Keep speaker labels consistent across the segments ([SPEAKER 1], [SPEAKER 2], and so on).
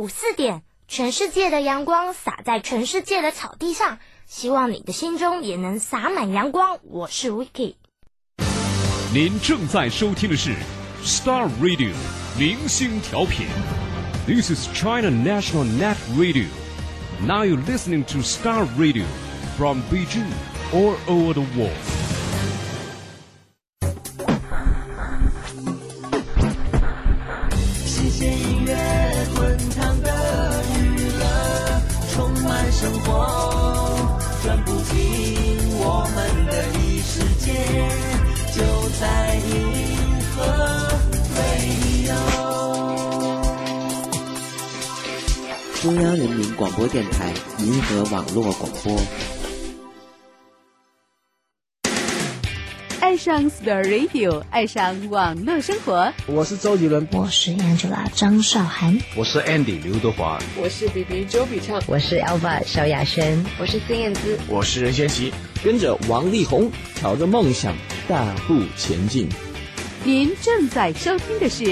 [SPEAKER 1] 午四点，全世界的阳光洒在全世界的草地上，希望你的心中也能洒满阳光。我是 Vicky。
[SPEAKER 2] 您正在收听的是 Star Radio 明星调频。This is China National Net Radio. Now you're listening to Star Radio from Beijing all over the world.
[SPEAKER 3] 中央人民广播电台银河网络广播。
[SPEAKER 4] 爱上 Star Radio，爱上网络生活。
[SPEAKER 5] 我是周杰伦，
[SPEAKER 1] 我是 Angela 张韶涵，
[SPEAKER 6] 我是 Andy 刘德华，
[SPEAKER 7] 我是 B B 周笔畅，
[SPEAKER 8] 我是 Alva 萧亚轩，
[SPEAKER 9] 我是孙燕姿，
[SPEAKER 10] 我是任贤齐。
[SPEAKER 5] 跟着王力宏，朝着梦想大步前进。
[SPEAKER 4] 您正在收听的是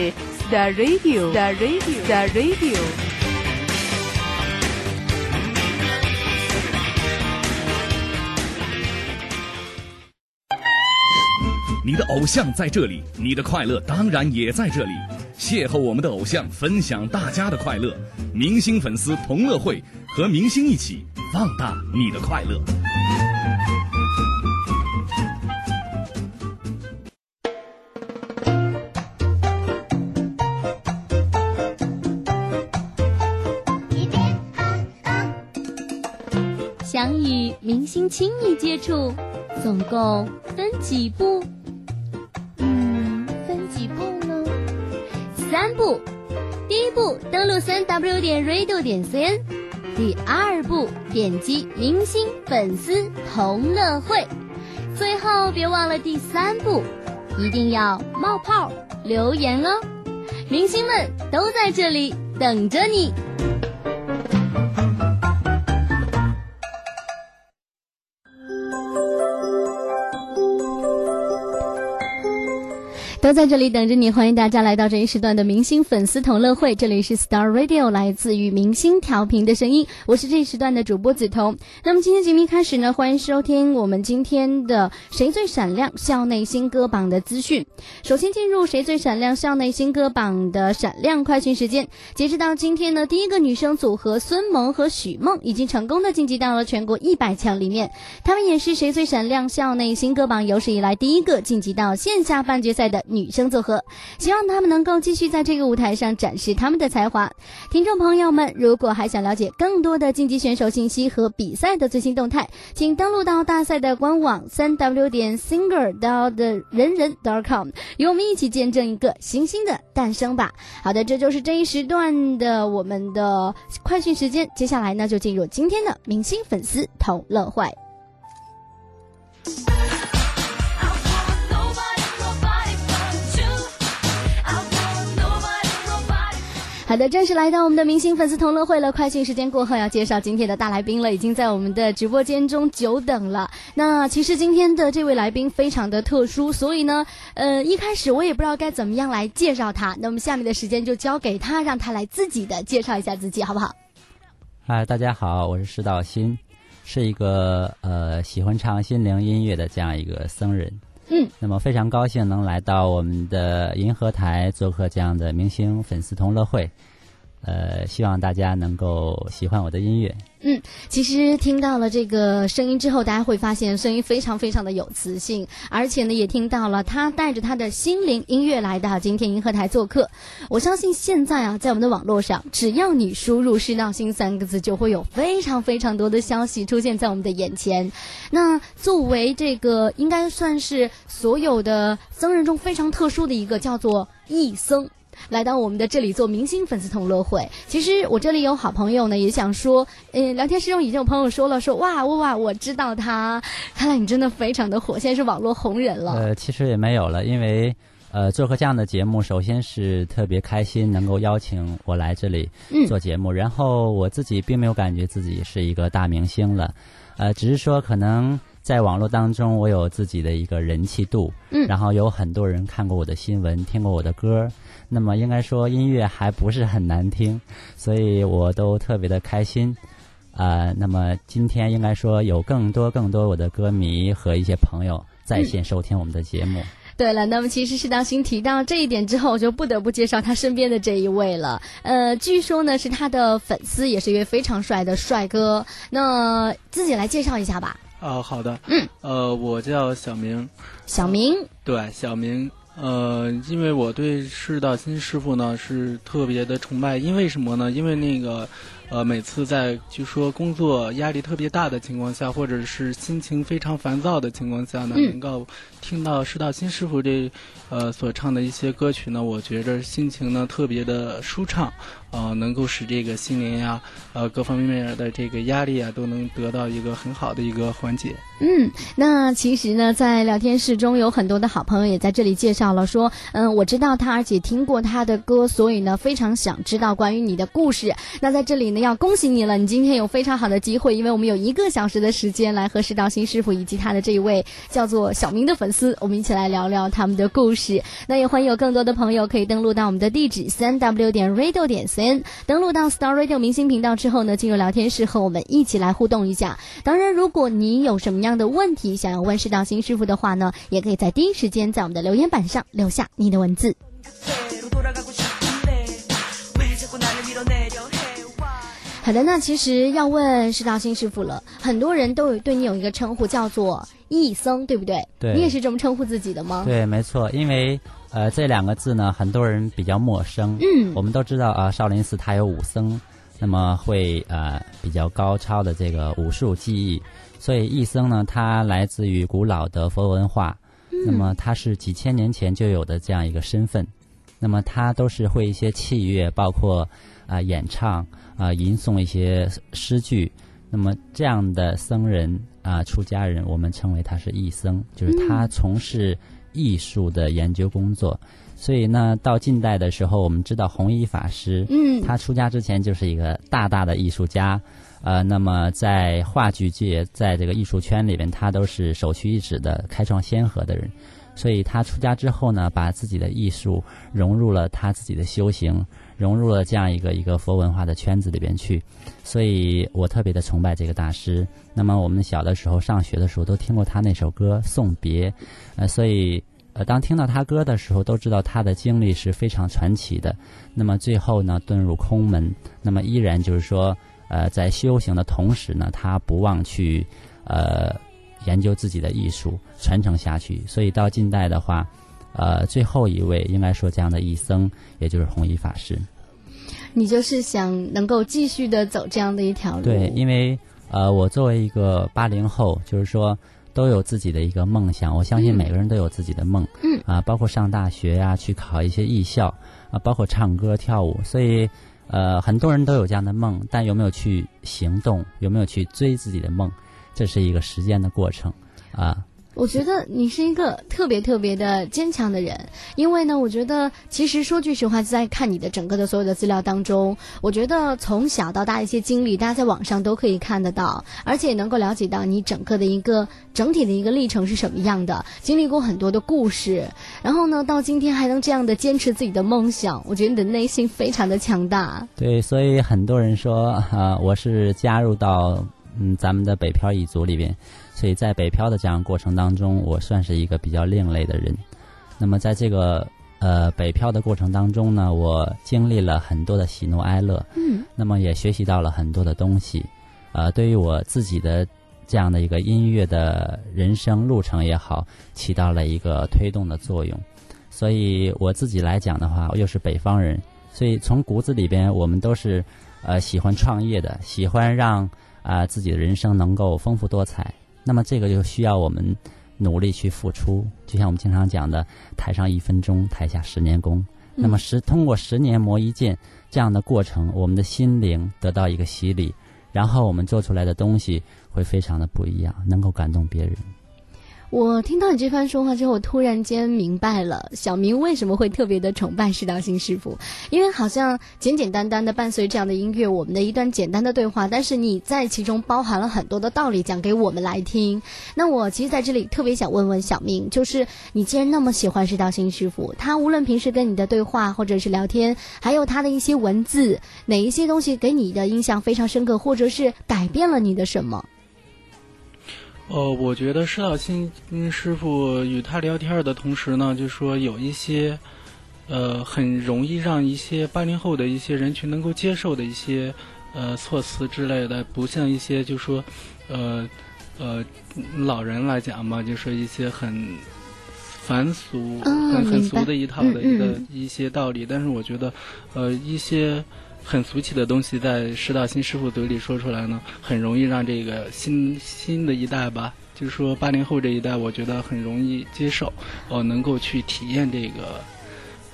[SPEAKER 4] Star Radio，Star Radio，Star Radio。
[SPEAKER 2] 你的偶像在这里，你的快乐当然也在这里。邂逅我们的偶像，分享大家的快乐。明星粉丝同乐会，和明星一起放大你的快乐。
[SPEAKER 11] 想与明星亲密接触，总共分几步？三步。第一步，登录三 w 点 radio 点 cn。第二步，点击明星粉丝同乐会。最后，别忘了第三步，一定要冒泡留言哦。明星们都在这里等着你。都在这里等着你，欢迎大家来到这一时段的明星粉丝同乐会。这里是 Star Radio，来自于明星调频的声音，我是这一时段的主播梓潼。那么今天节目一开始呢，欢迎收听我们今天的谁最闪亮校内新歌榜的资讯。首先进入谁最闪亮校内新歌榜的闪亮快讯时间。截止到今天呢，第一个女生组合孙萌和许梦已经成功的晋级到了全国一百强里面，她们也是谁最闪亮校内新歌榜有史以来第一个晋级到线下半决赛的。女女生组合，希望他们能够继续在这个舞台上展示他们的才华。听众朋友们，如果还想了解更多的晋级选手信息和比赛的最新动态，请登录到大赛的官网三 w 点 singer 到的人人 dot .com，与我们一起见证一个新星的诞生吧。好的，这就是这一时段的我们的快讯时间。接下来呢，就进入今天的明星粉丝同乐会。好的，正式来到我们的明星粉丝同乐会了。快讯时间过后，要介绍今天的大来宾了，已经在我们的直播间中久等了。那其实今天的这位来宾非常的特殊，所以呢，呃，一开始我也不知道该怎么样来介绍他。那么下面的时间就交给他，让他来自己的介绍一下自己，好不好？
[SPEAKER 12] 嗨，大家好，我是石道新，是一个呃喜欢唱心灵音乐的这样一个僧人。
[SPEAKER 11] 嗯，
[SPEAKER 12] 那么非常高兴能来到我们的银河台做客这样的明星粉丝同乐会，呃，希望大家能够喜欢我的音乐。
[SPEAKER 11] 嗯，其实听到了这个声音之后，大家会发现声音非常非常的有磁性，而且呢，也听到了他带着他的心灵音乐来到今天银河台做客。我相信现在啊，在我们的网络上，只要你输入“师道心”三个字，就会有非常非常多的消息出现在我们的眼前。那作为这个，应该算是所有的僧人中非常特殊的一个，叫做义僧。来到我们的这里做明星粉丝同乐会。其实我这里有好朋友呢，也想说，嗯，聊天室中已经有朋友说了，说哇哇哇，我知道他，看来你真的非常的火，现在是网络红人了。
[SPEAKER 12] 呃，其实也没有了，因为呃，做客这样的节目，首先是特别开心能够邀请我来这里做节目，然后我自己并没有感觉自己是一个大明星了，呃，只是说可能。在网络当中，我有自己的一个人气度，
[SPEAKER 11] 嗯，
[SPEAKER 12] 然后有很多人看过我的新闻，听过我的歌，那么应该说音乐还不是很难听，所以我都特别的开心。啊，那么今天应该说有更多更多我的歌迷和一些朋友在线收听我们的节目。
[SPEAKER 11] 对了，那么其实是当新提到这一点之后，我就不得不介绍他身边的这一位了。呃，据说呢是他的粉丝，也是一位非常帅的帅哥。那自己来介绍一下吧。
[SPEAKER 7] 啊，好的。
[SPEAKER 11] 嗯。
[SPEAKER 7] 呃，我叫小明。
[SPEAKER 11] 小明。
[SPEAKER 7] 对，小明。呃，因为我对释道新师傅呢是特别的崇拜，因为什么呢？因为那个。呃，每次在据说工作压力特别大的情况下，或者是心情非常烦躁的情况下呢，能够听到师道新师傅这呃所唱的一些歌曲呢，我觉着心情呢特别的舒畅，呃，能够使这个心灵呀，呃，各方面面的这个压力啊，都能得到一个很好的一个缓解。
[SPEAKER 11] 嗯，那其实呢，在聊天室中有很多的好朋友也在这里介绍了，说，嗯，我知道他，而且听过他的歌，所以呢，非常想知道关于你的故事。那在这里呢。要恭喜你了，你今天有非常好的机会，因为我们有一个小时的时间来和石道新师傅以及他的这一位叫做小明的粉丝，我们一起来聊聊他们的故事。那也欢迎有更多的朋友可以登录到我们的地址三 w 点 radio 点 cn，登录到 Star Radio 明星频道之后呢，进入聊天室和我们一起来互动一下。当然，如果你有什么样的问题想要问石道新师傅的话呢，也可以在第一时间在我们的留言板上留下你的文字。好的，那其实要问石道新师傅了。很多人都有对你有一个称呼叫做义僧，对不对？
[SPEAKER 12] 对。
[SPEAKER 11] 你也是这么称呼自己的吗？
[SPEAKER 12] 对，没错。因为呃，这两个字呢，很多人比较陌生。
[SPEAKER 11] 嗯。
[SPEAKER 12] 我们都知道啊，少林寺它有武僧，那么会呃比较高超的这个武术技艺，所以义僧呢，它来自于古老的佛文化，那么它是几千年前就有的这样一个身份，那么它都是会一些器乐，包括啊演唱。啊，吟诵一些诗句，那么这样的僧人啊，出家人，我们称为他是艺僧，就是他从事艺术的研究工作。所以呢，到近代的时候，我们知道弘一法师，
[SPEAKER 11] 嗯，
[SPEAKER 12] 他出家之前就是一个大大的艺术家，呃，那么在话剧界，在这个艺术圈里边，他都是首屈一指的开创先河的人。所以他出家之后呢，把自己的艺术融入了他自己的修行。融入了这样一个一个佛文化的圈子里边去，所以我特别的崇拜这个大师。那么我们小的时候上学的时候都听过他那首歌《送别》，呃，所以呃，当听到他歌的时候，都知道他的经历是非常传奇的。那么最后呢，遁入空门，那么依然就是说，呃，在修行的同时呢，他不忘去呃研究自己的艺术，传承下去。所以到近代的话。呃，最后一位应该说这样的一僧，也就是弘一法师。
[SPEAKER 11] 你就是想能够继续的走这样的一条路。
[SPEAKER 12] 对，因为呃，我作为一个八零后，就是说都有自己的一个梦想。我相信每个人都有自己的梦。
[SPEAKER 11] 嗯。
[SPEAKER 12] 啊，包括上大学呀，去考一些艺校啊，包括唱歌跳舞。所以呃，很多人都有这样的梦，但有没有去行动？有没有去追自己的梦？这是一个时间的过程啊。
[SPEAKER 11] 我觉得你是一个特别特别的坚强的人，因为呢，我觉得其实说句实话，在看你的整个的所有的资料当中，我觉得从小到大一些经历，大家在网上都可以看得到，而且能够了解到你整个的一个整体的一个历程是什么样的，经历过很多的故事，然后呢，到今天还能这样的坚持自己的梦想，我觉得你的内心非常的强大。
[SPEAKER 12] 对，所以很多人说啊，我是加入到嗯咱们的北漂一族里边。所以在北漂的这样过程当中，我算是一个比较另类的人。那么在这个呃北漂的过程当中呢，我经历了很多的喜怒哀乐，
[SPEAKER 11] 嗯，
[SPEAKER 12] 那么也学习到了很多的东西，呃，对于我自己的这样的一个音乐的人生路程也好，起到了一个推动的作用。所以我自己来讲的话，我又是北方人，所以从骨子里边，我们都是呃喜欢创业的，喜欢让啊自己的人生能够丰富多彩。那么这个就需要我们努力去付出，就像我们经常讲的“台上一分钟，台下十年功”。那么十通过十年磨一剑这样的过程，我们的心灵得到一个洗礼，然后我们做出来的东西会非常的不一样，能够感动别人。
[SPEAKER 11] 我听到你这番说话之后，我突然间明白了小明为什么会特别的崇拜释道新师傅，因为好像简简单单的伴随这样的音乐，我们的一段简单的对话，但是你在其中包含了很多的道理讲给我们来听。那我其实在这里特别想问问小明，就是你既然那么喜欢释道新师傅，他无论平时跟你的对话或者是聊天，还有他的一些文字，哪一些东西给你的印象非常深刻，或者是改变了你的什么？
[SPEAKER 7] 呃，我觉得施道新师傅与他聊天的同时呢，就说有一些，呃，很容易让一些八零后的一些人群能够接受的一些，呃，措辞之类的，不像一些就说，呃，呃，老人来讲嘛，就说一些很繁俗、很很俗的一套的一个一些道理。但是我觉得，呃，一些。很俗气的东西，在师道新师傅嘴里说出来呢，很容易让这个新新的一代吧，就是说八零后这一代，我觉得很容易接受，呃，能够去体验这个，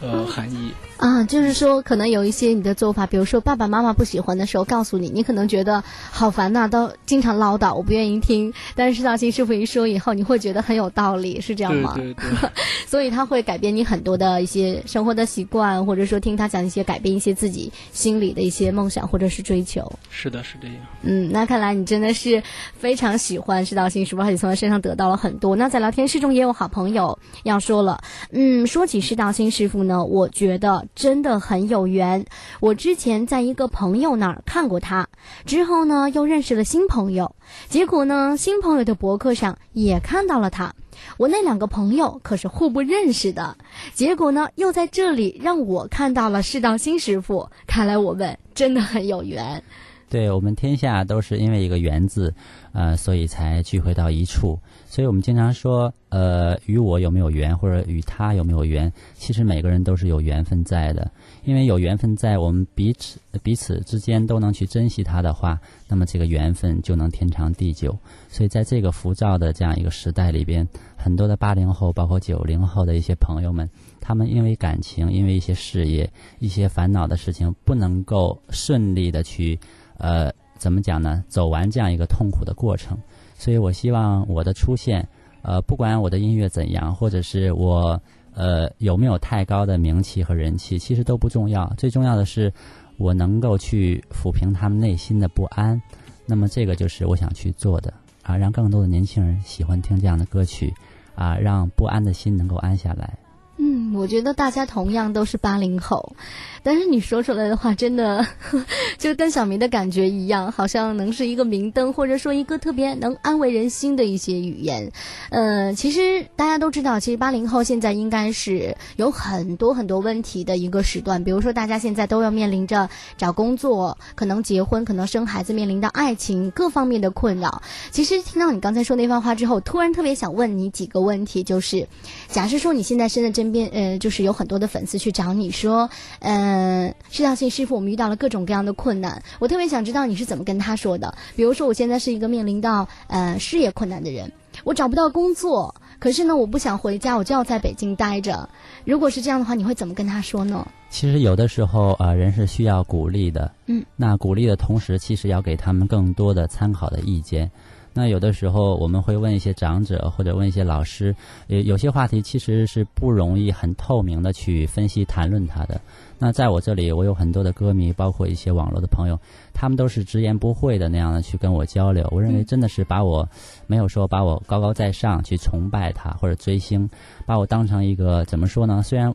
[SPEAKER 7] 呃，含义。
[SPEAKER 11] 啊，就是说，可能有一些你的做法，比如说爸爸妈妈不喜欢的时候，告诉你，你可能觉得好烦呐，都经常唠叨，我不愿意听。但是道新师傅一说以后，你会觉得很有道理，是这样吗？
[SPEAKER 7] 对对。
[SPEAKER 11] 所以他会改变你很多的一些生活的习惯，或者说听他讲一些改变一些自己心里的一些梦想或者是追求。
[SPEAKER 7] 是的，是这样。
[SPEAKER 11] 嗯，那看来你真的是非常喜欢是道新师傅，而且从他身上得到了很多。那在聊天室中也有好朋友要说了，嗯，说起是道新师傅呢，我觉得。真的很有缘。我之前在一个朋友那儿看过他，之后呢又认识了新朋友，结果呢新朋友的博客上也看到了他。我那两个朋友可是互不认识的，结果呢又在这里让我看到了世道新师傅。看来我们真的很有缘。
[SPEAKER 12] 对我们天下都是因为一个缘字，呃，所以才聚会到一处。所以我们经常说，呃，与我有没有缘，或者与他有没有缘，其实每个人都是有缘分在的。因为有缘分在，我们彼此彼此之间都能去珍惜他的话，那么这个缘分就能天长地久。所以在这个浮躁的这样一个时代里边，很多的八零后，包括九零后的一些朋友们，他们因为感情，因为一些事业，一些烦恼的事情，不能够顺利的去。呃，怎么讲呢？走完这样一个痛苦的过程，所以我希望我的出现，呃，不管我的音乐怎样，或者是我呃有没有太高的名气和人气，其实都不重要。最重要的是，我能够去抚平他们内心的不安。那么这个就是我想去做的啊，让更多的年轻人喜欢听这样的歌曲啊，让不安的心能够安下来。
[SPEAKER 11] 嗯，我觉得大家同样都是八零后。但是你说出来的话，真的 就跟小明的感觉一样，好像能是一个明灯，或者说一个特别能安慰人心的一些语言。呃，其实大家都知道，其实八零后现在应该是有很多很多问题的一个时段。比如说，大家现在都要面临着找工作、可能结婚、可能生孩子，面临到爱情各方面的困扰。其实听到你刚才说那番话之后，突然特别想问你几个问题，就是假设说你现在身在身边，呃，就是有很多的粉丝去找你说，嗯。嗯，释道信师傅，我们遇到了各种各样的困难，我特别想知道你是怎么跟他说的。比如说，我现在是一个面临到呃事业困难的人，我找不到工作，可是呢，我不想回家，我就要在北京待着。如果是这样的话，你会怎么跟他说呢？
[SPEAKER 12] 其实有的时候啊，人是需要鼓励的。
[SPEAKER 11] 嗯，
[SPEAKER 12] 那鼓励的同时，其实要给他们更多的参考的意见。那有的时候我们会问一些长者或者问一些老师，有有些话题其实是不容易很透明的去分析谈论它的。那在我这里，我有很多的歌迷，包括一些网络的朋友，他们都是直言不讳的那样的去跟我交流。我认为真的是把我没有说把我高高在上去崇拜他或者追星，把我当成一个怎么说呢？虽然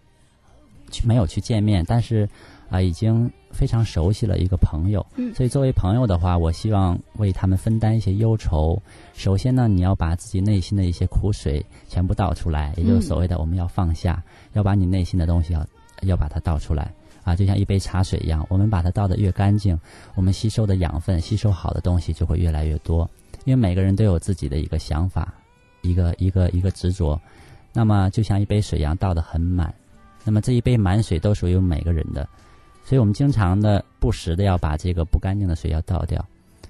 [SPEAKER 12] 去没有去见面，但是啊已经。非常熟悉了一个朋友，所以作为朋友的话，我希望为他们分担一些忧愁。首先呢，你要把自己内心的一些苦水全部倒出来，也就是所谓的我们要放下，要把你内心的东西要要把它倒出来啊，就像一杯茶水一样，我们把它倒得越干净，我们吸收的养分、吸收好的东西就会越来越多。因为每个人都有自己的一个想法，一个一个一个执着，那么就像一杯水一样倒得很满，那么这一杯满水都属于每个人的。所以我们经常的不时的要把这个不干净的水要倒掉，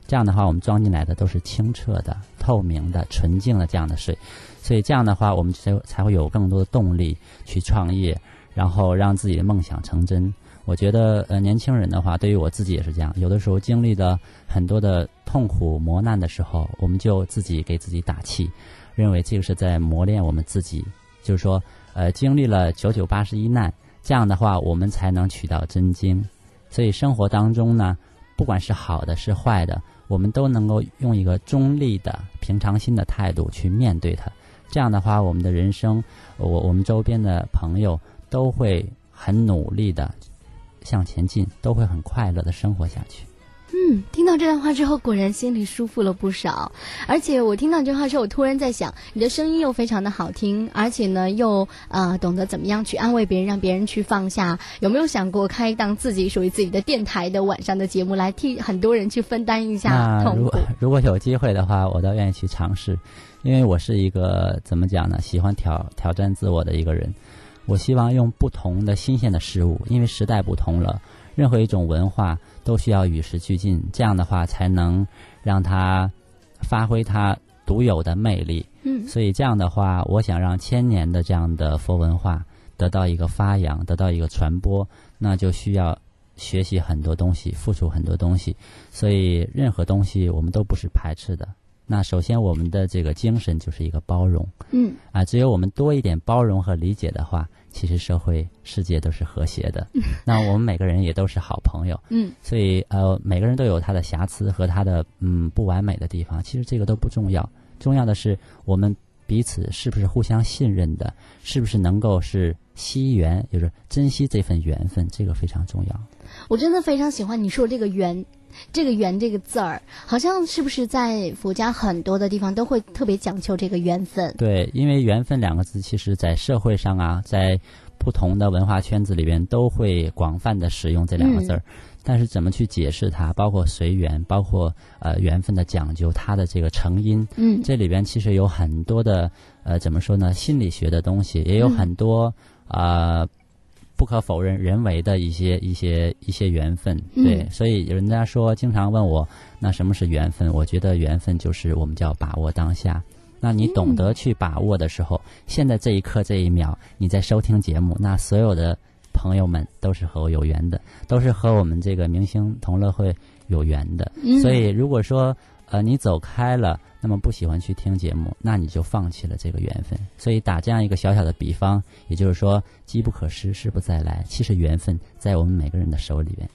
[SPEAKER 12] 这样的话我们装进来的都是清澈的、透明的、纯净的这样的水，所以这样的话我们才才会有更多的动力去创业，然后让自己的梦想成真。我觉得呃，年轻人的话，对于我自己也是这样，有的时候经历的很多的痛苦磨难的时候，我们就自己给自己打气，认为这个是在磨练我们自己，就是说呃，经历了九九八十一难，这样的话我们才能取到真经。所以生活当中呢，不管是好的是坏的，我们都能够用一个中立的平常心的态度去面对它。这样的话，我们的人生，我我们周边的朋友都会很努力的向前进，都会很快乐的生活下去。
[SPEAKER 11] 嗯，听到这段话之后，果然心里舒服了不少。而且我听到这句话之后，我突然在想，你的声音又非常的好听，而且呢，又呃懂得怎么样去安慰别人，让别人去放下。有没有想过开一档自己属于自己的电台的晚上的节目，来替很多人去分担一下痛苦？
[SPEAKER 12] 如果如果有机会的话，我倒愿意去尝试，因为我是一个怎么讲呢？喜欢挑挑战自我的一个人。我希望用不同的新鲜的事物，因为时代不同了。任何一种文化都需要与时俱进，这样的话才能让它发挥它独有的魅力。
[SPEAKER 11] 嗯，
[SPEAKER 12] 所以这样的话，我想让千年的这样的佛文化得到一个发扬，得到一个传播，那就需要学习很多东西，付出很多东西。所以任何东西我们都不是排斥的。那首先我们的这个精神就是一个包容。
[SPEAKER 11] 嗯，
[SPEAKER 12] 啊，只有我们多一点包容和理解的话。其实社会世界都是和谐的，那我们每个人也都是好朋友，
[SPEAKER 11] 嗯，
[SPEAKER 12] 所以呃每个人都有他的瑕疵和他的嗯不完美的地方，其实这个都不重要，重要的是我们彼此是不是互相信任的，是不是能够是惜缘，就是珍惜这份缘分，这个非常重要。
[SPEAKER 11] 我真的非常喜欢你说这个缘。这个缘这个字儿，好像是不是在佛家很多的地方都会特别讲究这个缘分？
[SPEAKER 12] 对，因为缘分两个字，其实在社会上啊，在不同的文化圈子里边都会广泛的使用这两个字儿。但是怎么去解释它？包括随缘，包括呃缘分的讲究，它的这个成因，
[SPEAKER 11] 嗯，
[SPEAKER 12] 这里边其实有很多的呃怎么说呢？心理学的东西，也有很多啊。不可否认，人为的一些一些一些缘分，对，所以人家说经常问我，那什么是缘分？我觉得缘分就是我们叫把握当下。那你懂得去把握的时候，现在这一刻这一秒，你在收听节目，那所有的朋友们都是和我有缘的，都是和我们这个明星同乐会有缘的。所以如果说呃你走开了。那么不喜欢去听节目，那你就放弃了这个缘分。所以打这样一个小小的比方，也就是说，机不可失，失不再来。其实缘分在我们每个人的手里边。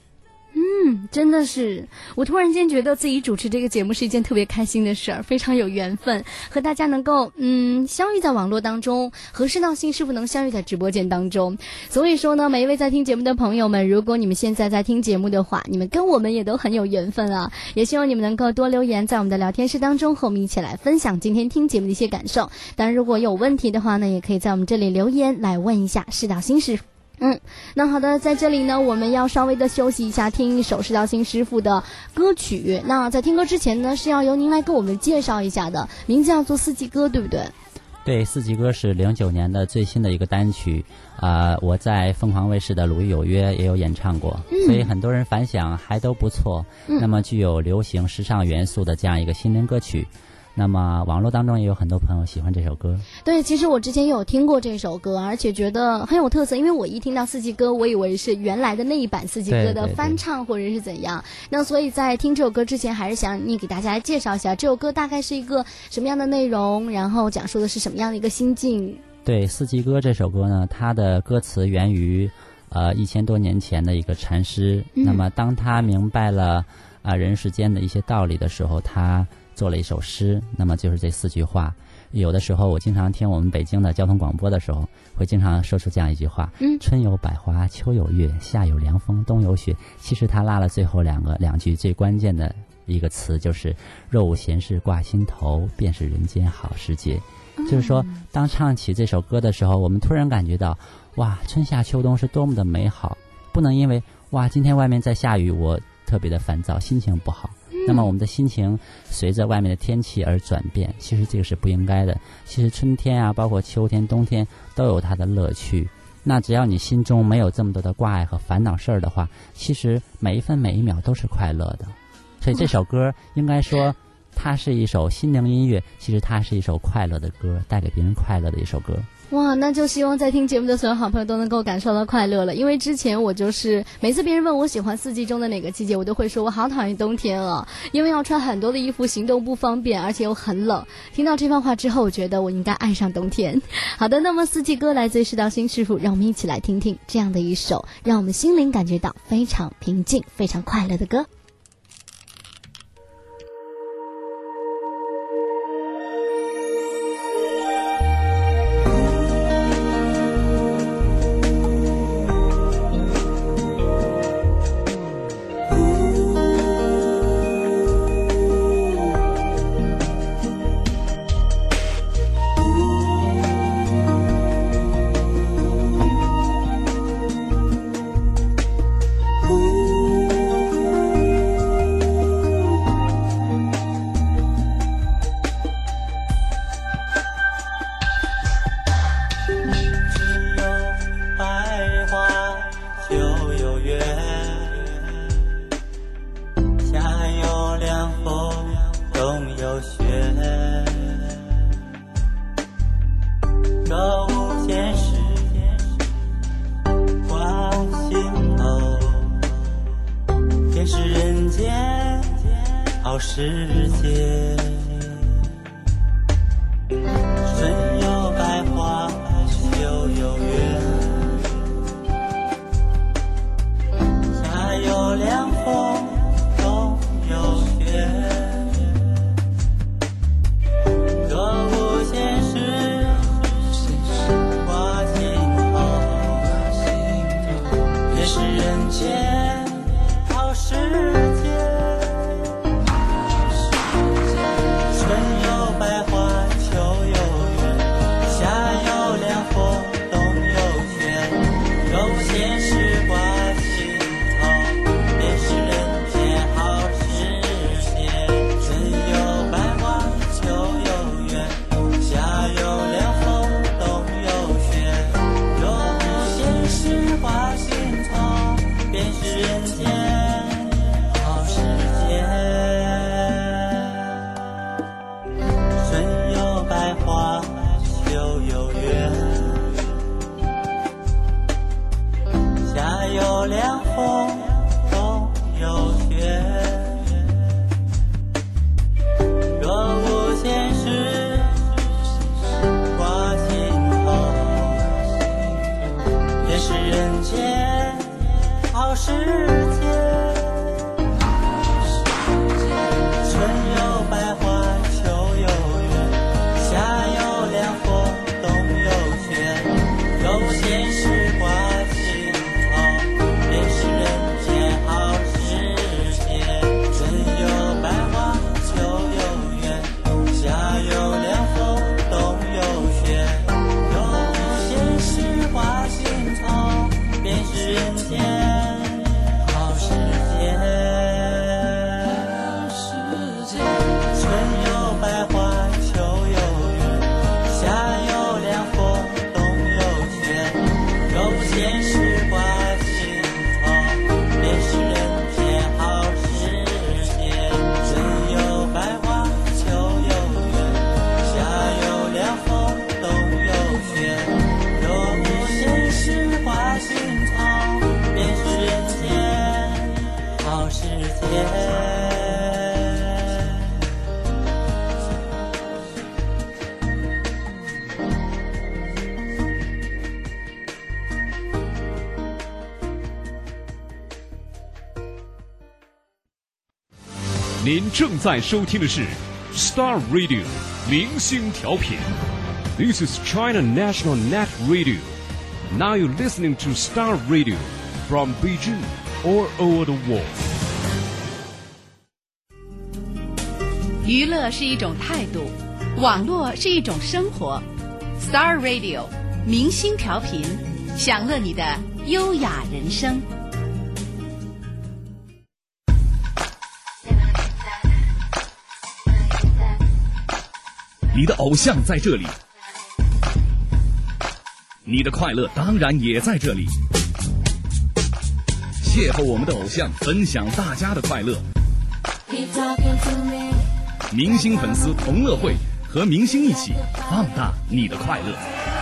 [SPEAKER 11] 嗯，真的是，我突然间觉得自己主持这个节目是一件特别开心的事儿，非常有缘分，和大家能够嗯相遇在网络当中，和释道新师傅能相遇在直播间当中。所以说呢，每一位在听节目的朋友们，如果你们现在在听节目的话，你们跟我们也都很有缘分啊！也希望你们能够多留言在我们的聊天室当中，和我们一起来分享今天听节目的一些感受。当然，如果有问题的话呢，也可以在我们这里留言来问一下释道新师傅。嗯，那好的，在这里呢，我们要稍微的休息一下，听一首释道新师傅的歌曲。那在听歌之前呢，是要由您来给我们介绍一下的，名字叫做《四季歌》，对不对？
[SPEAKER 12] 对，《四季歌》是零九年的最新的一个单曲，啊，我在凤凰卫视的《鲁豫有约》也有演唱过，所以很多人反响还都不错。那么具有流行时尚元素的这样一个新人歌曲。那么网络当中也有很多朋友喜欢这首歌。
[SPEAKER 11] 对，其实我之前有听过这首歌，而且觉得很有特色。因为我一听到《四季歌》，我以为是原来的那一版《四季歌》的翻唱或者是怎样。那所以在听这首歌之前，还是想你给大家来介绍一下这首歌大概是一个什么样的内容，然后讲述的是什么样的一个心境。
[SPEAKER 12] 对，《四季歌》这首歌呢，它的歌词源于呃一千多年前的一个禅师。那么当他明白了啊人世间的一些道理的时候，他。做了一首诗，那么就是这四句话。有的时候我经常听我们北京的交通广播的时候，会经常说出这样一句话：
[SPEAKER 11] 嗯，
[SPEAKER 12] 春有百花，秋有月，夏有凉风，冬有雪。其实他落了最后两个两句最关键的一个词，就是若无闲事挂心头，便是人间好时节。就是说，当唱起这首歌的时候，我们突然感觉到，哇，春夏秋冬是多么的美好。不能因为哇，今天外面在下雨，我特别的烦躁，心情不好。那么我们的心情随着外面的天气而转变，其实这个是不应该的。其实春天啊，包括秋天、冬天都有它的乐趣。那只要你心中没有这么多的挂碍和烦恼事儿的话，其实每一分每一秒都是快乐的。所以这首歌应该说，它是一首心灵音乐，其实它是一首快乐的歌，带给别人快乐的一首歌。
[SPEAKER 11] 哇，那就希望在听节目的所有好朋友都能够感受到快乐了。因为之前我就是每次别人问我喜欢四季中的哪个季节，我都会说我好讨厌冬天啊，因为要穿很多的衣服，行动不方便，而且又很冷。听到这番话之后，我觉得我应该爱上冬天。好的，那么四季歌来自于世道新师傅，让我们一起来听听这样的一首让我们心灵感觉到非常平静、非常快乐的歌。
[SPEAKER 13] 世界在收听的是 Star Radio 明星调频。This is China National Net Radio. Now you're listening to Star Radio from Beijing all over the world.
[SPEAKER 4] 娱乐是一种态度，网络是一种生活。Star Radio 明星调频，享乐你的优雅人生。
[SPEAKER 9] 你的偶像在这里，你的快乐当然也在这里。邂逅我们的偶像，分享大家的快乐。明星粉丝同乐会，和明星一起放大你的快乐。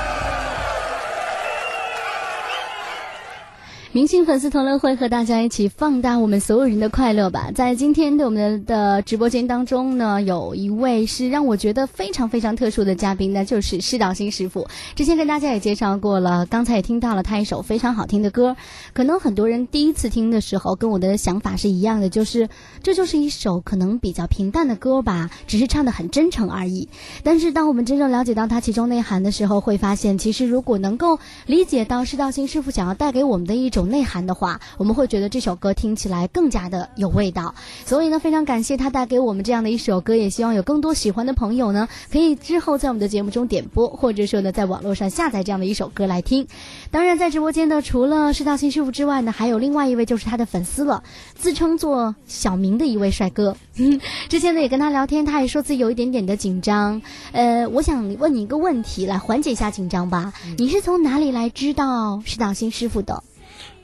[SPEAKER 11] 明星粉丝同乐会和大家一起放大我们所有人的快乐吧。在今天的我们的直播间当中呢，有一位是让我觉得非常非常特殊的嘉宾，那就是施导新师傅。之前跟大家也介绍过了，刚才也听到了他一首非常好听的歌。可能很多人第一次听的时候，跟我的想法是一样的，就是这就是一首可能比较平淡的歌吧，只是唱的很真诚而已。但是当我们真正了解到它其中内涵的时候，会发现其实如果能够理解到施道新师傅想要带给我们的一种内涵的话，我们会觉得这首歌听起来更加的有味道。所以呢，非常感谢他带给我们这样的一首歌，也希望有更多喜欢的朋友呢，可以之后在我们的节目中点播，或者说呢，在网络上下载这样的一首歌来听。当然，在直播间的除了施道新师傅之外呢，还有另外一位就是他的粉丝了，自称做小明的一位帅哥。之前呢也跟他聊天，他也说自己有一点点的紧张。呃，我想问你一个问题，来缓解一下紧张吧。你是从哪里来知道施道新师傅的？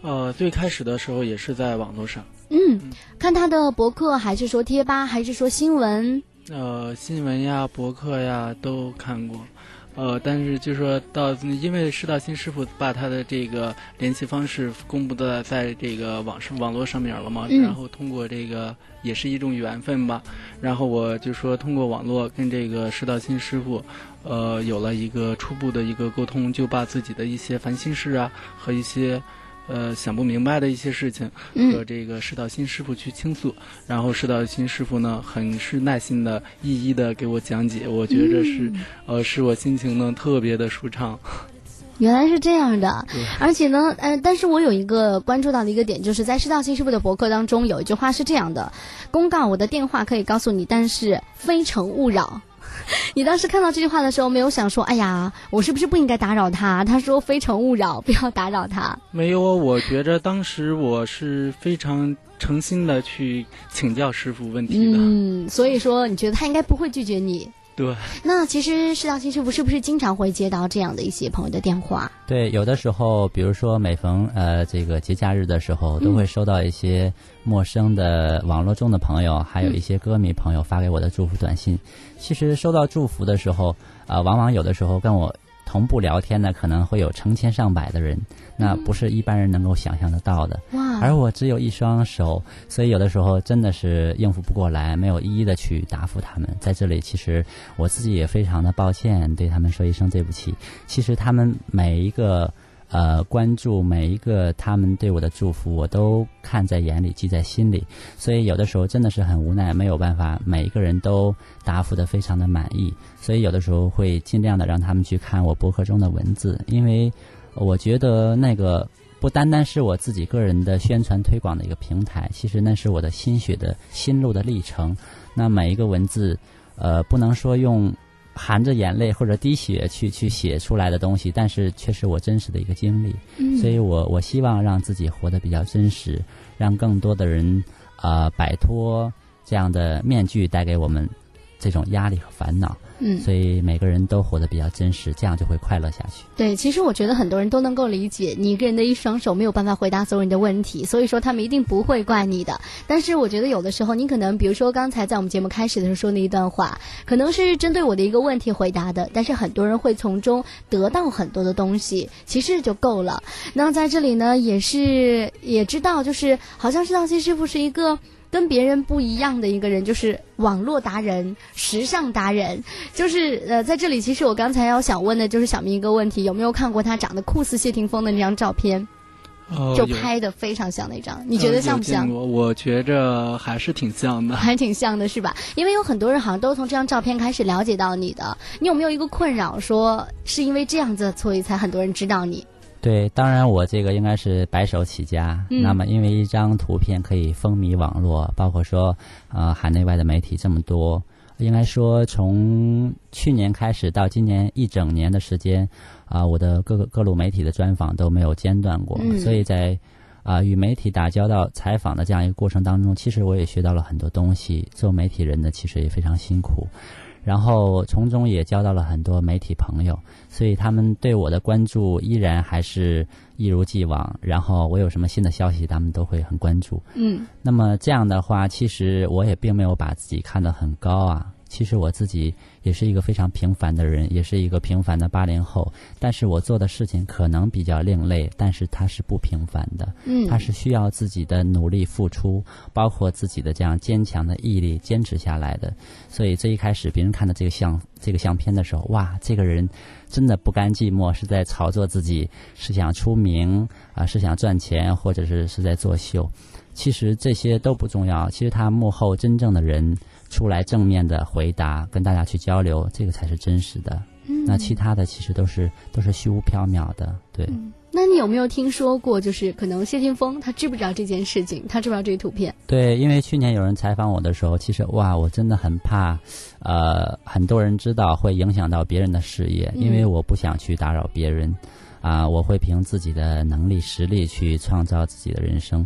[SPEAKER 7] 呃，最开始的时候也是在网络上，
[SPEAKER 11] 嗯，看他的博客，还是说贴吧，还是说新闻？
[SPEAKER 7] 呃，新闻呀、博客呀都看过，呃，但是就说到，因为施道新师傅把他的这个联系方式公布的在这个网上网络上面了嘛，
[SPEAKER 11] 嗯
[SPEAKER 7] 然后通过这个也是一种缘分吧，然后我就说通过网络跟这个施道新师傅，呃，有了一个初步的一个沟通，就把自己的一些烦心事啊和一些。呃，想不明白的一些事情
[SPEAKER 11] 嗯。
[SPEAKER 7] 和这个施道新师傅去倾诉，然后施道新师傅呢，很是耐心的一一的给我讲解，我觉着是，呃，使我心情呢特别的舒畅。
[SPEAKER 11] 原来是这样的，而且呢，呃，但是我有一个关注到的一个点，就是在施道新师傅的博客当中有一句话是这样的：公告我的电话可以告诉你，但是非诚勿扰。你当时看到这句话的时候，没有想说，哎呀，我是不是不应该打扰他？他说非诚勿扰，不要打扰他。
[SPEAKER 7] 没有，我觉着当时我是非常诚心的去请教师傅问题的。
[SPEAKER 11] 嗯，所以说你觉得他应该不会拒绝你？
[SPEAKER 7] 对，
[SPEAKER 11] 那其实施道新师傅是不是经常会接到这样的一些朋友的电话？
[SPEAKER 12] 对，有的时候，比如说每逢呃这个节假日的时候，都会收到一些陌生的网络中的朋友，还有一些歌迷朋友发给我的祝福短信。其实收到祝福的时候，啊、往往有的时候跟我同步聊天的，可能会有成千上百的人，那不是一般人能够想象得到的。
[SPEAKER 11] 哇
[SPEAKER 12] 而我只有一双手，所以有的时候真的是应付不过来，没有一一的去答复他们。在这里，其实我自己也非常的抱歉，对他们说一声对不起。其实他们每一个呃关注，每一个他们对我的祝福，我都看在眼里，记在心里。所以有的时候真的是很无奈，没有办法每一个人都答复的非常的满意。所以有的时候会尽量的让他们去看我博客中的文字，因为我觉得那个。不单单是我自己个人的宣传推广的一个平台，其实那是我的心血的心路的历程。那每一个文字，呃，不能说用含着眼泪或者滴血去去写出来的东西，但是却是我真实的一个经历。
[SPEAKER 11] 嗯
[SPEAKER 12] 所以我我希望让自己活得比较真实，让更多的人呃摆脱这样的面具带给我们这种压力和烦恼。
[SPEAKER 11] 嗯
[SPEAKER 12] 所以每个人都活得比较真实，这样就会快乐下去。
[SPEAKER 11] 对，其实我觉得很多人都能够理解，你一个人的一双手没有办法回答所有人的问题，所以说他们一定不会怪你的。但是我觉得有的时候，你可能比如说刚才在我们节目开始的时候说那一段话，可能是针对我的一个问题回答的，但是很多人会从中得到很多的东西，其实就够了。那在这里呢，也是也知道，就是好像是道新师傅是一个。跟别人不一样的一个人，就是网络达人、时尚达人。就是呃，在这里，其实我刚才要想问的就是小明一个问题：有没有看过他长得酷似谢霆锋的那张照片？就
[SPEAKER 7] 哦就
[SPEAKER 11] 拍的非常像那张，你觉得像不像？
[SPEAKER 7] 呃有见过我觉着还是挺像的。
[SPEAKER 11] 还挺像的，是吧？因为有很多人好像都从这张照片开始了解到你的。你有没有一个困扰，说是因为这样子，所以才很多人知道你？
[SPEAKER 12] 对，当然我这个应该是白手起家。
[SPEAKER 11] 嗯
[SPEAKER 12] 那么因为一张图片可以风靡网络，包括说呃海内外的媒体这么多，应该说从去年开始到今年一整年的时间，啊、我的各个各路媒体的专访都没有间断过。
[SPEAKER 11] 嗯
[SPEAKER 12] 所以在啊、与媒体打交道、采访的这样一个过程当中，其实我也学到了很多东西。做媒体人呢，其实也非常辛苦。然后从中也交到了很多媒体朋友，所以他们对我的关注依然还是一如既往。然后我有什么新的消息，他们都会很关注。
[SPEAKER 11] 嗯
[SPEAKER 12] 那么这样的话，其实我也并没有把自己看得很高啊，其实我自己也是一个非常平凡的人，也是一个平凡的八零后。但是我做的事情可能比较另类，但是它是不平凡的。
[SPEAKER 11] 嗯
[SPEAKER 12] 它是需要自己的努力付出，包括自己的这样坚强的毅力坚持下来的。所以最一开始别人看到这个相这个相片的时候，哇，这个人真的不甘寂寞，是在炒作自己，是想出名啊、是想赚钱，或者是是在作秀。其实这些都不重要，其实他幕后真正的人出来正面的回答，跟大家去交流，这个才是真实的。
[SPEAKER 11] 嗯
[SPEAKER 12] 那其他的其实都是都是虚无缥缈的，对。
[SPEAKER 11] 那你有没有听说过，就是可能谢霆锋他知不知道这件事情，他知不知道这个图片？
[SPEAKER 12] 对，因为去年有人采访我的时候，其实哇，我真的很怕，呃，很多人知道会影响到别人的事业，因为我不想去打扰别人，啊、我会凭自己的能力、实力去创造自己的人生。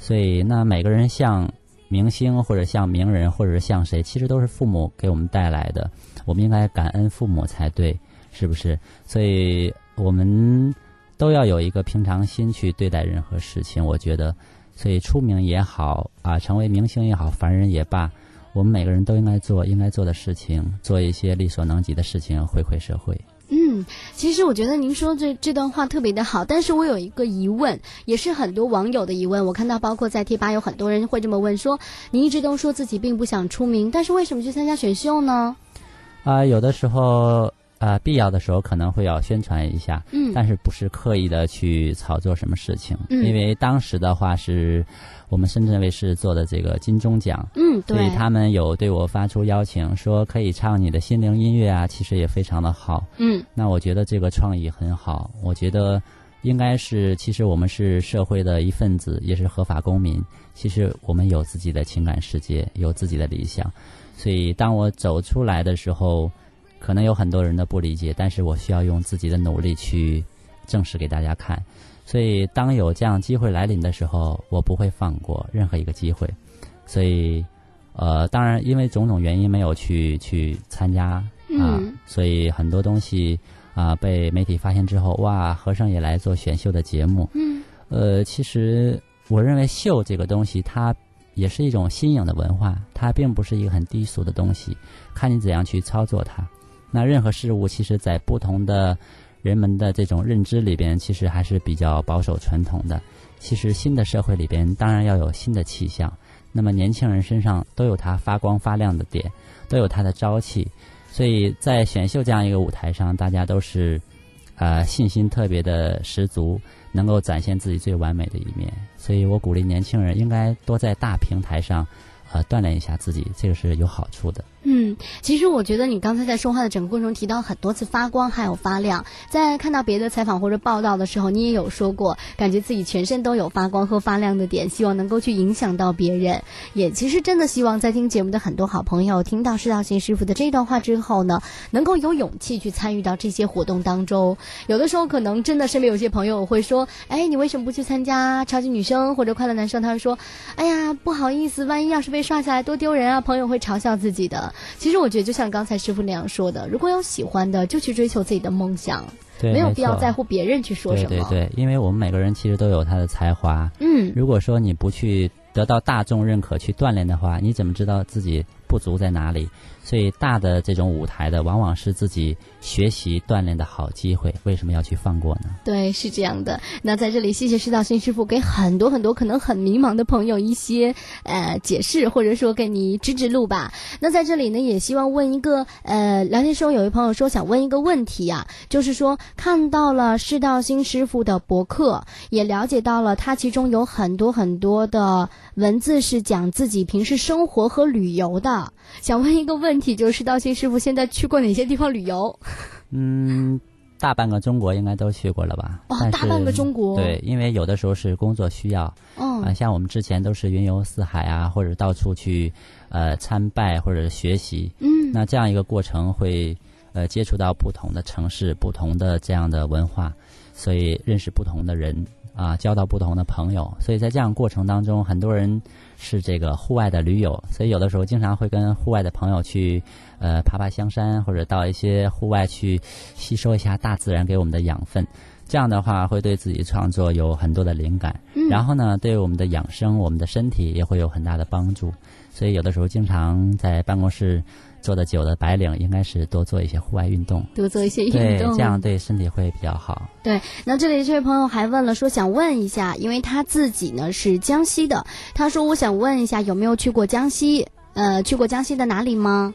[SPEAKER 12] 所以，那每个人像明星或者像名人或者是像谁，其实都是父母给我们带来的，我们应该感恩父母才对，是不是？所以我们都要有一个平常心去对待任何事情。我觉得，所以出名也好啊，成为明星也好，凡人也罢，我们每个人都应该做应该做的事情，做一些力所能及的事情，回馈社会。
[SPEAKER 11] 嗯，其实我觉得您说这这段话特别的好，但是我有一个疑问，也是很多网友的疑问。我看到包括在贴吧有很多人会这么问说：你一直都说自己并不想出名，但是为什么去参加选秀呢？
[SPEAKER 12] 啊、有的时候啊、必要的时候可能会要宣传一下，
[SPEAKER 11] 嗯
[SPEAKER 12] 但是不是刻意的去炒作什么事情，
[SPEAKER 11] 嗯
[SPEAKER 12] 因为当时的话是我们深圳卫视做的这个金钟奖，
[SPEAKER 11] 嗯，对
[SPEAKER 12] 所以，他们有对我发出邀请，说可以唱你的心灵音乐啊，其实也非常的好。
[SPEAKER 11] 嗯
[SPEAKER 12] 那我觉得这个创意很好，我觉得应该是，其实我们是社会的一份子，也是合法公民。其实我们有自己的情感世界，有自己的理想，所以当我走出来的时候，可能有很多人的不理解，但是我需要用自己的努力去证实给大家看。所以当有这样机会来临的时候，我不会放过任何一个机会。所以，呃，当然因为种种原因没有去去参加啊、
[SPEAKER 11] 嗯
[SPEAKER 12] 所以很多东西啊、被媒体发现之后，哇，和尚也来做选秀的节目。
[SPEAKER 11] 嗯
[SPEAKER 12] 呃，其实我认为秀这个东西，它也是一种新颖的文化，它并不是一个很低俗的东西，看你怎样去操作它。那任何事物，其实在不同的人们的这种认知里边，其实还是比较保守传统的。其实新的社会里边，当然要有新的气象。那么年轻人身上都有他发光发亮的点，都有他的朝气。所以在选秀这样一个舞台上，大家都是，呃，信心特别的十足，能够展现自己最完美的一面。所以我鼓励年轻人应该多在大平台上，呃，锻炼一下自己，这个是有好处的。
[SPEAKER 11] 嗯，其实我觉得你刚才在说话的整个过程中提到很多次发光还有发亮，在看到别的采访或者报道的时候，你也有说过，感觉自己全身都有发光和发亮的点，希望能够去影响到别人。也其实真的希望在听节目的很多好朋友听到施道新师傅的这段话之后呢，能够有勇气去参与到这些活动当中。有的时候可能真的身边有些朋友会说，哎，你为什么不去参加超级女声或者快乐男生？他会说，哎呀，不好意思，万一要是被刷下来多丢人啊！朋友会嘲笑自己的。其实我觉得，就像刚才师傅那样说的，如果有喜欢的，就去追求自己的梦想，
[SPEAKER 12] 对，
[SPEAKER 11] 没有必要在乎别人去说什么。
[SPEAKER 12] 对对对，因为我们每个人其实都有他的才华。
[SPEAKER 11] 嗯
[SPEAKER 12] 如果说你不去得到大众认可去锻炼的话，你怎么知道自己不足在哪里？所以大的这种舞台的，往往是自己学习锻炼的好机会。为什么要去放过呢？
[SPEAKER 11] 对，是这样的。那在这里，谢谢施道新师傅给很多很多可能很迷茫的朋友一些呃解释，或者说给你指指路吧。那在这里呢，也希望问一个呃，聊天时候有位朋友说想问一个问题啊，就是说看到了施道新师傅的博客，也了解到了他其中有很多很多的文字是讲自己平时生活和旅游的。想问一个问题，就是道新师傅现在去过哪些地方旅游？
[SPEAKER 12] 嗯，大半个中国应该都去过了吧？
[SPEAKER 11] 哦大半个中国
[SPEAKER 12] 对，因为有的时候是工作需要，
[SPEAKER 11] 嗯
[SPEAKER 12] 啊，像我们之前都是云游四海啊，或者到处去呃参拜或者学习。
[SPEAKER 11] 嗯
[SPEAKER 12] 那这样一个过程会呃接触到不同的城市、不同的这样的文化，所以认识不同的人啊，交到不同的朋友。所以在这样过程当中，很多人是这个户外的驴友，所以有的时候经常会跟户外的朋友去呃爬爬香山，或者到一些户外去吸收一下大自然给我们的养分。这样的话，会对自己创作有很多的灵感，
[SPEAKER 11] 嗯
[SPEAKER 12] 然后呢，对我们的养生、我们的身体也会有很大的帮助。所以有的时候经常在办公室做的久的白领应该是多做一些户外运动，
[SPEAKER 11] 多做一些运
[SPEAKER 12] 对，
[SPEAKER 11] 动，
[SPEAKER 12] 这样对身体会比较好。
[SPEAKER 11] 对，那这里这位朋友还问了，说想问一下，因为他自己呢是江西的，他说我想问一下有没有去过江西，呃，去过江西的哪里吗？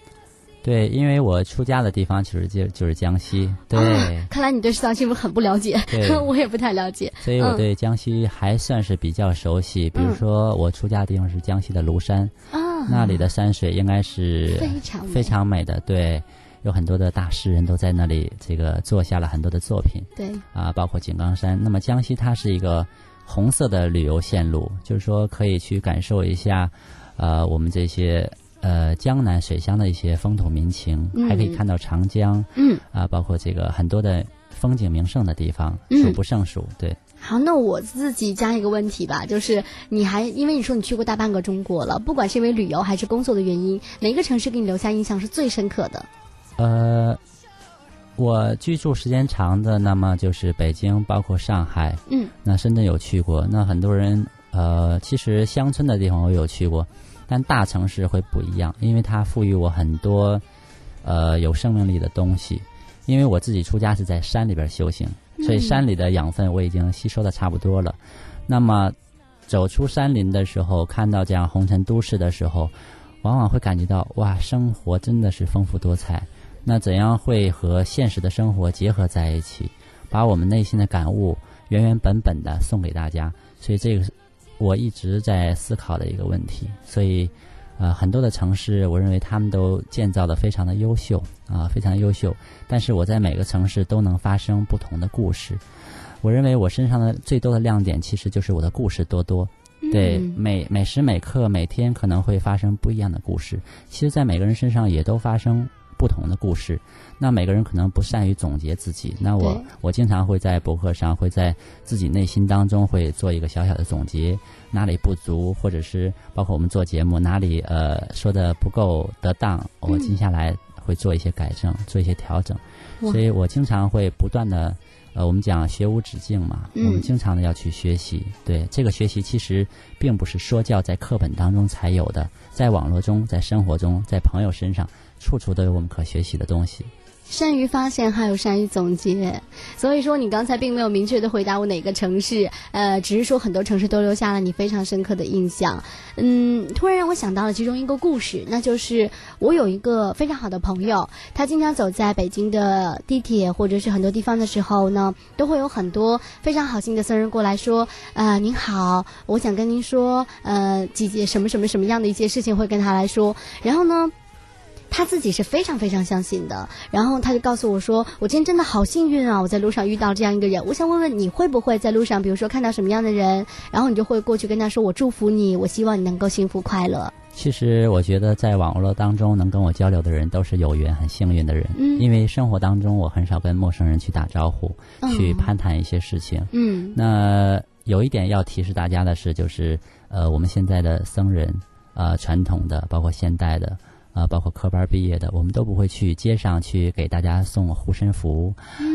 [SPEAKER 12] 对，因为我出家的地方其实就就是江西，对。
[SPEAKER 11] 啊看来你对绍兴不是很不了解
[SPEAKER 12] 对，
[SPEAKER 11] 我也不太了解。
[SPEAKER 12] 所以我
[SPEAKER 11] 嗯
[SPEAKER 12] 对江西还算是比较熟悉。比如
[SPEAKER 11] 嗯
[SPEAKER 12] 说，我出家的地方是江西的庐山，
[SPEAKER 11] 啊
[SPEAKER 12] 那里的山水应该是
[SPEAKER 11] 非常美
[SPEAKER 12] 非常美的。对，有很多的大诗人都在那里这个做下了很多的作品
[SPEAKER 11] 对，
[SPEAKER 12] 啊，包括井冈山。那么江西它是一个红色的旅游线路，就是说可以去感受一下，呃，我们这些。呃，江南水乡的一些风土民情，
[SPEAKER 11] 嗯
[SPEAKER 12] 还可以看到长江，
[SPEAKER 11] 嗯，
[SPEAKER 12] 啊，包括这个很多的风景名胜的地方，
[SPEAKER 11] 嗯
[SPEAKER 12] 数不胜数。对，
[SPEAKER 11] 好，那我自己加一个问题吧，就是你还因为你说你去过大半个中国了，不管是因为旅游还是工作的原因，哪个城市给你留下印象是最深刻的？
[SPEAKER 12] 呃，我居住时间长的，那么就是北京，包括上海，
[SPEAKER 11] 嗯，
[SPEAKER 12] 那深圳有去过。那很多人，呃，其实乡村的地方我有去过，但大城市会不一样，因为它赋予我很多，呃，有生命力的东西。因为我自己出家是在山里边修行，所以
[SPEAKER 11] 嗯
[SPEAKER 12] 山里的养分我已经吸收的差不多了。那么走出山林的时候，看到这样红尘都市的时候，往往会感觉到哇，生活真的是丰富多彩。那怎样会和现实的生活结合在一起，把我们内心的感悟原原本本的送给大家？所以这个是我一直在思考的一个问题。所以，呃，很多的城市，我认为他们都建造的非常的优秀啊、非常优秀。但是我在每个城市都能发生不同的故事。我认为我身上的最多的亮点，其实就是我的故事多多。对，
[SPEAKER 11] 嗯
[SPEAKER 12] 每每时每刻每天可能会发生不一样的故事。其实，在每个人身上也都发生不同的故事。那每个人可能不善于总结自己。那我我经常会在博客上，会在自己内心当中会做一个小小的总结，哪里不足，或者是包括我们做节目哪里呃说的不够得当，我
[SPEAKER 11] 嗯
[SPEAKER 12] 接下来会做一些改正，做一些调整。所以我经常会不断的。呃，我们讲学无止境嘛，
[SPEAKER 11] 嗯
[SPEAKER 12] 我们经常的要去学习。对这个学习，其实并不是说教在课本当中才有的，在网络中，在生活中，在朋友身上，处处都有我们可学习的东西。
[SPEAKER 11] 善于发现，还有善于总结。所以说，你刚才并没有明确的回答我哪个城市，呃，只是说很多城市都留下了你非常深刻的印象。嗯，突然让我想到了其中一个故事，那就是我有一个非常好的朋友，他经常走在北京的地铁或者是很多地方的时候呢，都会有很多非常好心的僧人过来说，呃，您好，我想跟您说，呃，几件什么什么什么样的一些事情会跟他来说，然后呢。他自己是非常非常相信的，然后他就告诉我说：“我今天真的好幸运啊！我在路上遇到这样一个人。我想问问你会不会在路上，比如说看到什么样的人，然后你就会过去跟他说：我祝福你，我希望你能够幸福快乐。
[SPEAKER 12] 其实我觉得在网络当中能跟我交流的人都是有缘、很幸运的人，
[SPEAKER 11] 嗯
[SPEAKER 12] 因为生活当中我很少跟陌生人去打招呼，
[SPEAKER 11] 嗯
[SPEAKER 12] 去攀谈一些事情。
[SPEAKER 11] 嗯
[SPEAKER 12] 那有一点要提示大家的是，就是呃，我们现在的僧人，呃，传统的，包括现代的，呃，包括科班毕业的，我们都不会去街上去给大家送护身符，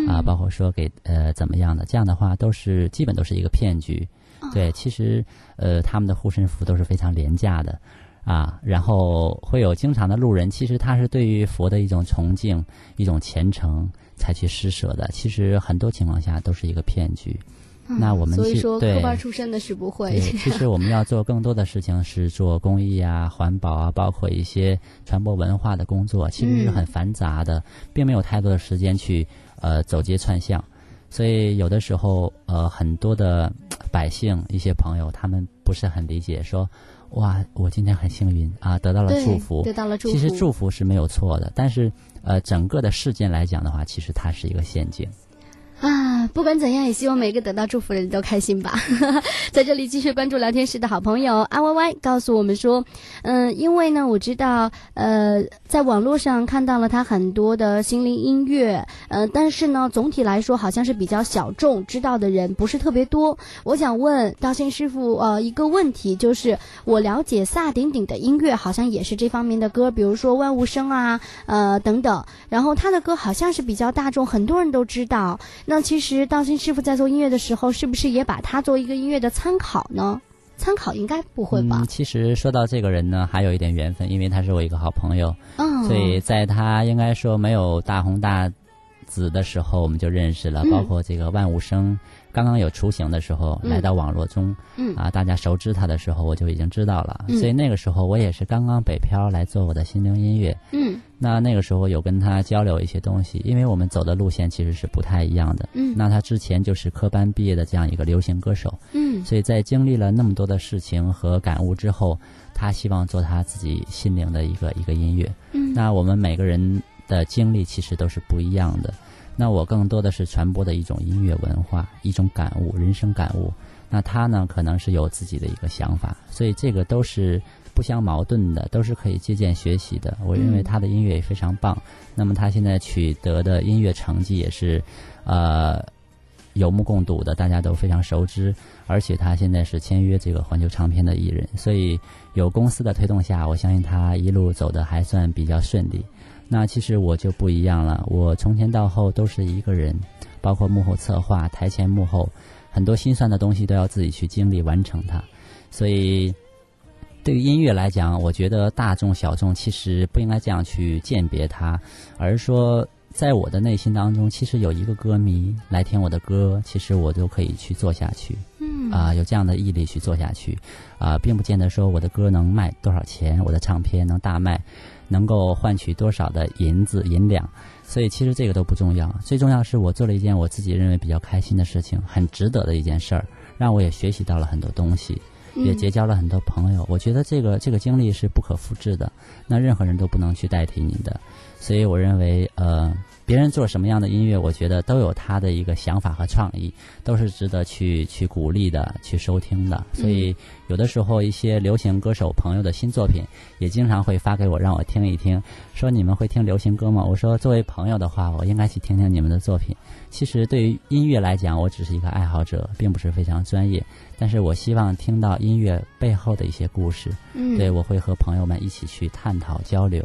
[SPEAKER 12] 啊、包括说给呃怎么样的，这样的话都是基本都是一个骗局。对，其实呃，他们的护身符都是非常廉价的。啊，然后会有经常的路人，其实他是对于佛的一种崇敬、一种虔诚才去施舍的。其实很多情况下都是一个骗局。那我们
[SPEAKER 11] 所以说科班出身的是不会
[SPEAKER 12] 对。其实我们要做更多的事情是做公益啊、环保啊，包括一些传播文化的工作，其实是很繁杂的，并没有太多的时间去呃走街串巷。所以有的时候，呃，很多的百姓、一些朋友，他们不是很理解，说，哇，我今天很幸运啊，得到了祝福，
[SPEAKER 11] 得到了祝福
[SPEAKER 12] 其实祝福是没有错的，但是呃，整个的事件来讲的话，其实它是一个陷阱。
[SPEAKER 11] 啊，不管怎样，也希望每个得到祝福的人都开心吧。在这里继续关注聊天室的好朋友阿 Y Y 告诉我们说，嗯、因为呢，我知道，呃，在网络上看到了他很多的心灵音乐，呃，但是呢，总体来说好像是比较小众，知道的人不是特别多。我想问道心师傅，呃，一个问题就是，我了解萨顶顶的音乐好像也是这方面的歌，比如说万物生啊，呃等等，然后他的歌好像是比较大众，很多人都知道。那其实道心师傅在做音乐的时候，是不是也把它做一个音乐的参考呢？参考？应该不会吧？
[SPEAKER 12] 嗯，其实说到这个人呢，还有一点缘分，因为他是我一个好朋友，
[SPEAKER 11] 嗯，
[SPEAKER 12] 所以在他应该说没有大红大紫的时候，我们就认识了，
[SPEAKER 11] 嗯
[SPEAKER 12] 包括这个万物生。刚刚有雏形的时候，
[SPEAKER 11] 嗯
[SPEAKER 12] 来到网络中，
[SPEAKER 11] 嗯
[SPEAKER 12] 啊，大家熟知他的时候，我就已经知道了。
[SPEAKER 11] 嗯
[SPEAKER 12] 所以那个时候我也是刚刚北漂来做我的心灵音乐。
[SPEAKER 11] 嗯
[SPEAKER 12] 那那个时候有跟他交流一些东西，因为我们走的路线其实是不太一样的。
[SPEAKER 11] 嗯
[SPEAKER 12] 那他之前就是科班毕业的这样一个流行歌手，
[SPEAKER 11] 嗯
[SPEAKER 12] 所以在经历了那么多的事情和感悟之后，他希望做他自己心灵的一个一个音乐。
[SPEAKER 11] 嗯
[SPEAKER 12] 那我们每个人的经历其实都是不一样的。那我更多的是传播的一种音乐文化，一种感悟，人生感悟。那他呢，可能是有自己的一个想法，所以这个都是不相矛盾的，都是可以借鉴学习的。我认为他的音乐也非常棒。那么他现在取得的音乐成绩也是，呃，有目共睹的，大家都非常熟知。而且他现在是签约这个环球唱片的艺人，所以有公司的推动下，我相信他一路走的还算比较顺利。那其实我就不一样了，我从前到后都是一个人，包括幕后策划、台前幕后，很多心酸的东西都要自己去经历完成它。所以，对于音乐来讲，我觉得大众小众其实不应该这样去鉴别它，而是说，在我的内心当中，其实有一个歌迷来听我的歌，其实我都可以去做下去。
[SPEAKER 11] 嗯
[SPEAKER 12] 啊、有这样的毅力去做下去，啊、并不见得说我的歌能卖多少钱，我的唱片能大卖，能够换取多少的银子银两，所以其实这个都不重要，最重要是我做了一件我自己认为比较开心的事情，很值得的一件事儿，让我也学习到了很多东西，也
[SPEAKER 11] 嗯
[SPEAKER 12] 结交了很多朋友。我觉得这个这个经历是不可复制的，那任何人都不能去代替你的，所以我认为呃。别人做什么样的音乐，我觉得都有他的一个想法和创意，都是值得去去鼓励的，去收听的。所以有的时候一些流行歌手朋友的新作品，也经常会发给我，让我听一听，说你们会听流行歌吗？我说作为朋友的话，我应该去听听你们的作品。其实对于音乐来讲，我只是一个爱好者，并不是非常专业，但是我希望听到音乐背后的一些故事。
[SPEAKER 11] 嗯
[SPEAKER 12] 对我会和朋友们一起去探讨交流。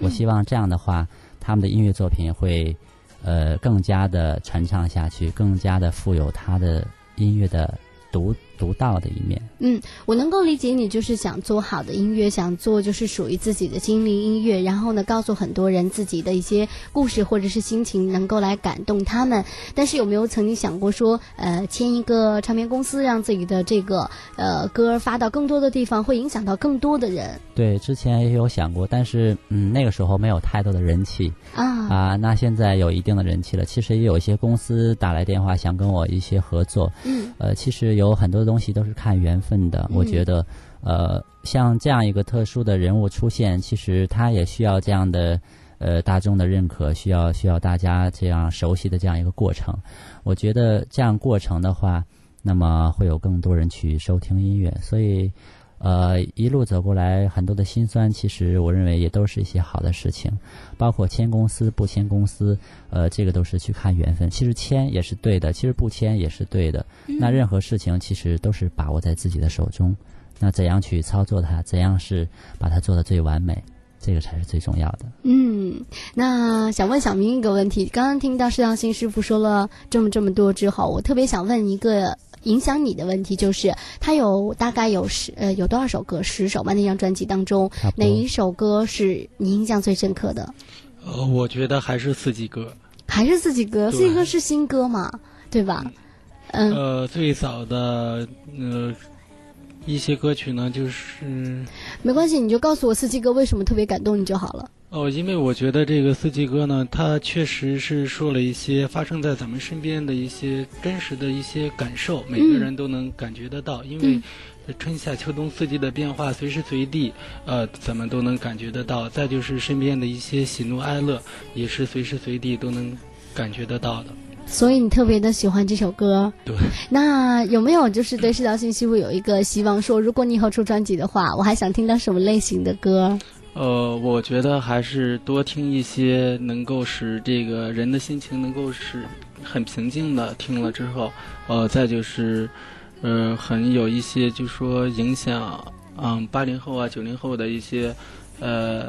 [SPEAKER 12] 我希望这样的话，他们的音乐作品会，呃，更加的传唱下去，更加的富有他的音乐的独独到的一面。
[SPEAKER 11] 嗯，我能够理解你就是想做好的音乐，想做就是属于自己的精灵音乐，然后呢，告诉很多人自己的一些故事或者是心情，能够来感动他们。但是有没有曾经想过说，呃，签一个唱片公司，让自己的这个呃歌发到更多的地方，会影响到更多的人
[SPEAKER 12] 对，之前也有想过，但是嗯，那个时候没有太多的人气
[SPEAKER 11] 啊？
[SPEAKER 12] 啊。那现在有一定的人气了，其实也有一些公司打来电话想跟我一些合作。
[SPEAKER 11] 嗯
[SPEAKER 12] 呃，其实有很多东西都是看缘分的。我
[SPEAKER 11] 嗯
[SPEAKER 12] 觉得，呃，像这样一个特殊的人物出现，其实他也需要这样的呃大众的认可，需要需要大家这样熟悉的这样一个过程。我觉得这样过程的话，那么会有更多人去收听音乐，所以。呃，一路走过来，很多的辛酸，其实我认为也都是一些好的事情，包括签公司不签公司，呃，这个都是去看缘分。其实签也是对的，其实不签也是对的。那任何事情其实都是把握在自己的手中，那怎样去操作它，怎样是把它做的最完美，这个才是最重要的。
[SPEAKER 11] 嗯，那想问小明一个问题，刚刚听到释道新师傅说了这么这么多之后，我特别想问一个。影响你的问题就是，他有大概有十呃有多少首歌？十首吧。那张专辑当中，哪一首歌是你印象最深刻的？
[SPEAKER 7] 呃，我觉得还是四季歌，
[SPEAKER 11] 还是四季歌。四季歌是新歌嘛，对吧？嗯。
[SPEAKER 7] 呃，最早的呃一些歌曲呢，就是
[SPEAKER 11] 没关系，你就告诉我四季歌为什么特别感动你就好了。
[SPEAKER 7] 哦，因为我觉得这个四季歌呢，它确实是说了一些发生在咱们身边的一些真实的一些感受，每个人都能感觉得到。因为春夏秋冬四季的变化，随时随地，呃，咱们都能感觉得到。再就是身边的一些喜怒哀乐，也是随时随地都能感觉得到的。
[SPEAKER 11] 所以你特别的喜欢这首歌。
[SPEAKER 7] 对。
[SPEAKER 11] 那有没有就是对社交信息会有一个希望，说如果你以后出专辑的话，我还想听到什么类型的歌？
[SPEAKER 7] 呃，我觉得还是多听一些能够使这个人的心情能够是很平静的，听了之后，呃，再就是，呃，很有一些就说影响，嗯，八零后啊、九零后的一些，呃，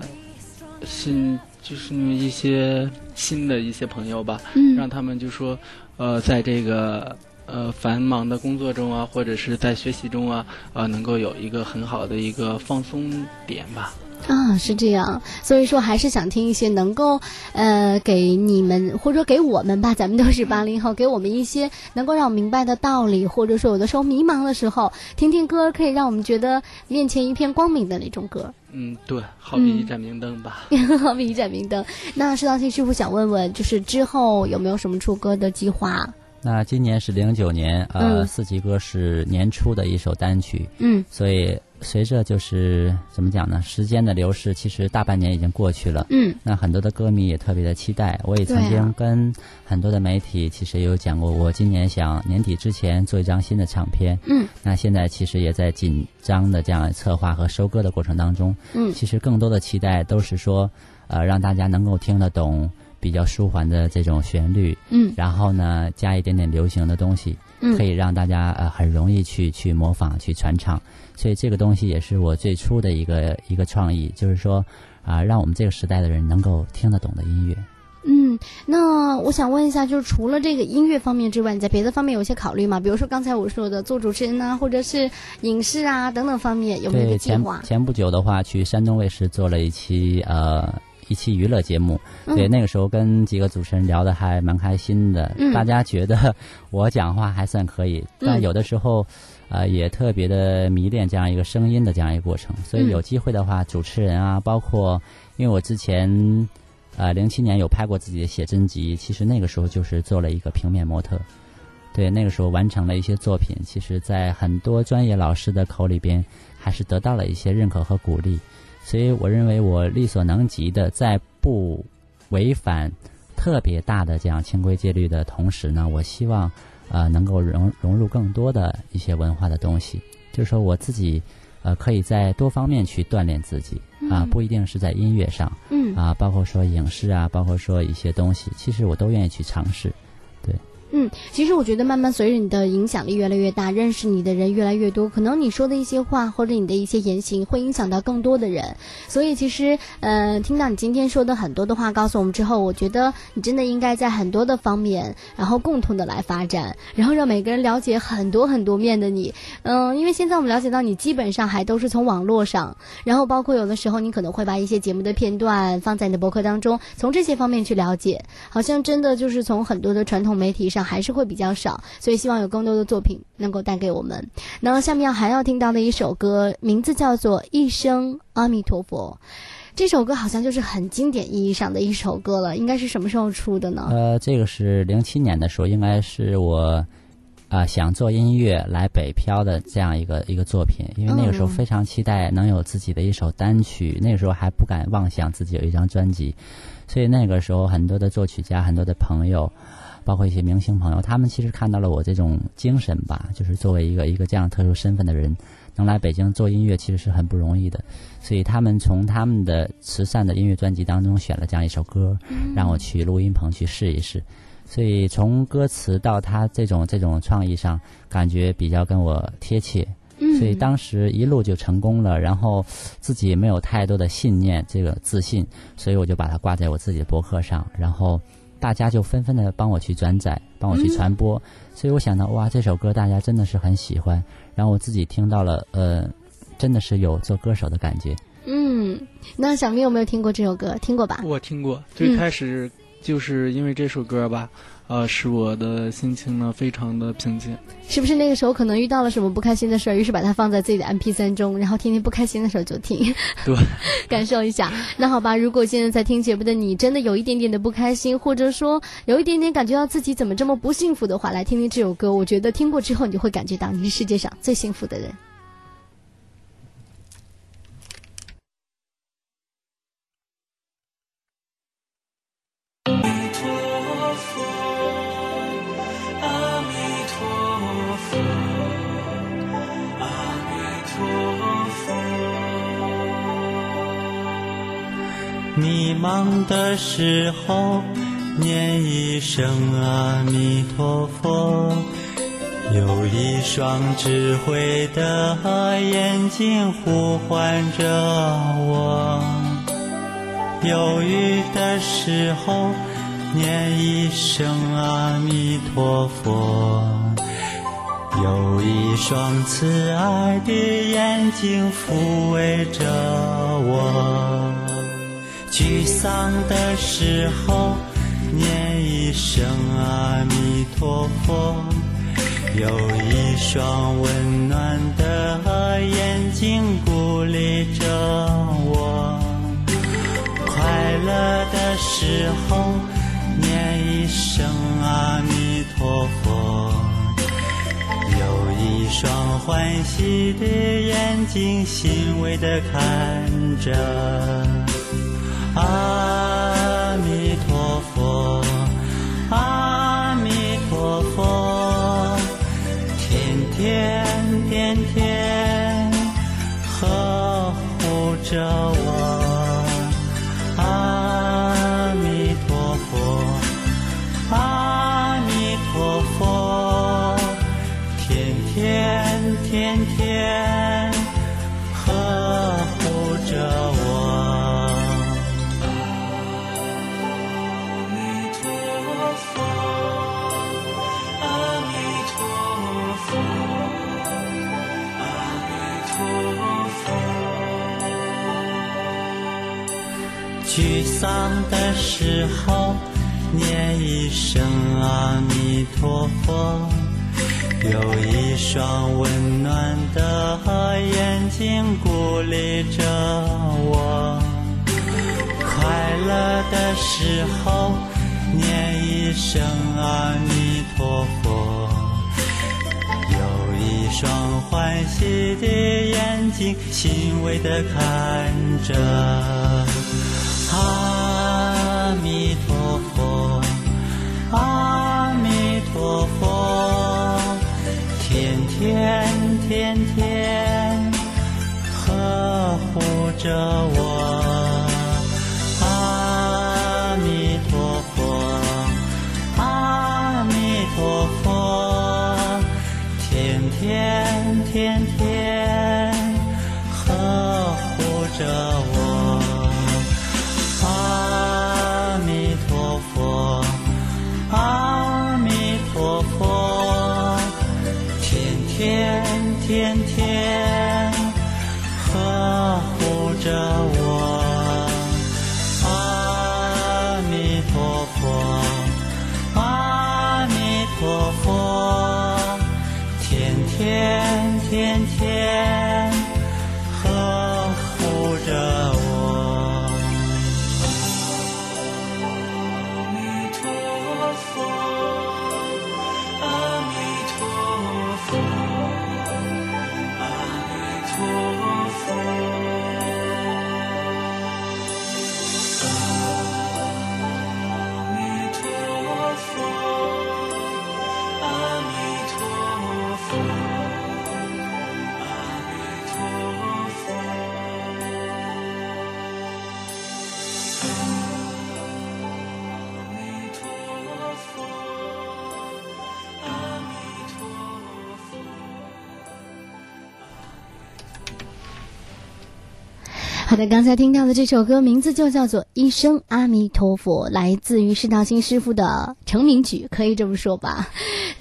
[SPEAKER 7] 新就是一些新的一些朋友吧，
[SPEAKER 11] 嗯
[SPEAKER 7] 让他们就说，呃，在这个呃繁忙的工作中啊，或者是在学习中啊，呃，能够有一个很好的一个放松点吧。
[SPEAKER 11] 啊，是这样，所以说还是想听一些能够，呃，给你们或者给我们吧，咱们都是八零后，给我们一些能够让我明白的道理，或者说有的时候迷茫的时候，听听歌可以让我们觉得面前一片光明的那种歌。
[SPEAKER 7] 嗯，对，好比一盏明灯吧。
[SPEAKER 11] 好比一盏明灯。那石道信师傅想问问，就是之后有没有什么出歌的计划？
[SPEAKER 12] 那今年是零九年，呃，四季歌是年初的一首单曲。
[SPEAKER 11] 嗯，
[SPEAKER 12] 所以。随着就是怎么讲呢？时间的流逝，其实大半年已经过去了。
[SPEAKER 11] 嗯，
[SPEAKER 12] 那很多的歌迷也特别的期待。我也曾经跟很多的媒体其实也有讲过，我今年想年底之前做一张新的唱片。
[SPEAKER 11] 嗯，
[SPEAKER 12] 那现在其实也在紧张的这样策划和收歌的过程当中。
[SPEAKER 11] 嗯，
[SPEAKER 12] 其实更多的期待都是说，呃，让大家能够听得懂比较舒缓的这种旋律。
[SPEAKER 11] 嗯，
[SPEAKER 12] 然后呢，加一点点流行的东西，嗯可以让大家呃很容易去去模仿去传唱。所以这个东西也是我最初的一个一个创意，就是说，啊，让我们这个时代的人能够听得懂的音乐。
[SPEAKER 11] 嗯，那我想问一下，就是除了这个音乐方面之外，你在别的方面有些考虑吗？比如说刚才我说的做主持人啊，或者是影视啊等等方面，有没有计划？
[SPEAKER 12] 前前不久的话，去山东卫视做了一期呃一期娱乐节目，对，那个时候跟几个主持人聊的还蛮开心的，大家觉得我讲话还算可以，但有的时候。呃，也特别的迷恋这样一个声音的这样一个过程，所以有机会的话，主持人啊，包括因为我之前，呃，零七年有拍过自己的写真集，其实那个时候就是做了一个平面模特，对，那个时候完成了一些作品，其实在很多专业老师的口里边，还是得到了一些认可和鼓励，所以我认为我力所能及的，在不违反特别大的这样清规戒律的同时呢，我希望。呃，能够融融入更多的一些文化的东西，就是说我自己，呃，可以在多方面去锻炼自己啊，不一定是在音乐上，
[SPEAKER 11] 嗯，
[SPEAKER 12] 啊，包括说影视啊，包括说一些东西，其实我都愿意去尝试。
[SPEAKER 11] 嗯，其实我觉得慢慢随着你的影响力越来越大，认识你的人越来越多，可能你说的一些话或者你的一些言行会影响到更多的人。所以其实，呃，听到你今天说的很多的话告诉我们之后，我觉得你真的应该在很多的方面，然后共同的来发展，然后让每个人了解很多很多面的你。嗯，因为现在我们了解到你基本上还都是从网络上，然后包括有的时候你可能会把一些节目的片段放在你的博客当中，从这些方面去了解，好像真的就是从很多的传统媒体上。还是会比较少，所以希望有更多的作品能够带给我们。那下面要还要听到的一首歌，名字叫做《一生阿弥陀佛》。这首歌好像就是很经典意义上的一首歌了，应该是什么时候出的呢？
[SPEAKER 12] 呃，这个是零七年的时候，应该是我啊想做音乐来北漂的这样一个一个作品，因为那个时候非常期待能有自己的一首单曲，那个时候还不敢妄想自己有一张专辑，所以那个时候很多的作曲家、很多的朋友。包括一些明星朋友，他们其实看到了我这种精神吧，就是作为一个一个这样特殊身份的人，能来北京做音乐，其实是很不容易的。所以他们从他们的慈善的音乐专辑当中选了这样一首歌，让我去录音棚去试一试。所以从歌词到他这种这种创意上，感觉比较跟我贴切。所以当时一路就成功了，然后自己没有太多的信念，这个自信，所以我就把它挂在我自己的博客上，然后。大家就纷纷的帮我去转载，帮我去传播，所以我想到，哇，这首歌大家真的是很喜欢，然后我自己听到了，呃，真的是有做歌手的感觉。
[SPEAKER 11] 嗯，那小明有没有听过这首歌？听过吧？
[SPEAKER 7] 我听过，最开始就是因为这首歌吧。呃，使我的心情呢非常的平静。
[SPEAKER 11] 是不是那个时候可能遇到了什么不开心的事儿，于是把它放在自己的 M P 三中，然后天天不开心的时候就听，
[SPEAKER 7] 对，
[SPEAKER 11] 感受一下。那好吧，如果现在在听节目的你真的有一点点的不开心，或者说有一点点感觉到自己怎么这么不幸福的话，来听听这首歌，我觉得听过之后你就会感觉到你是世界上最幸福的人。
[SPEAKER 13] 佛，阿弥陀佛，阿弥陀佛迷茫的时候，念一声阿弥陀佛。有一双智慧的眼睛呼唤着我。忧郁的时候，念一声阿弥陀佛。有一双慈爱的眼睛抚慰着我，沮丧的时候念一声阿弥陀佛。有一双温暖的眼睛鼓励着我，快乐的时候念一声阿弥陀佛。有一双欢喜的眼睛，欣慰地看着。阿弥陀佛，阿弥陀佛，天天天天呵护着我。沮丧的时候，念一声阿弥陀佛。有一双温暖的眼睛鼓励着我，快乐的时候念一声阿弥陀佛。有一双欢喜的眼睛，欣慰地看着。阿弥陀佛，阿弥陀佛。天天天天呵护着我，
[SPEAKER 11] 好的，刚才听到的这首歌名字就叫做《一生阿弥陀佛》，来自于释道心师傅的成名曲，可以这么说吧。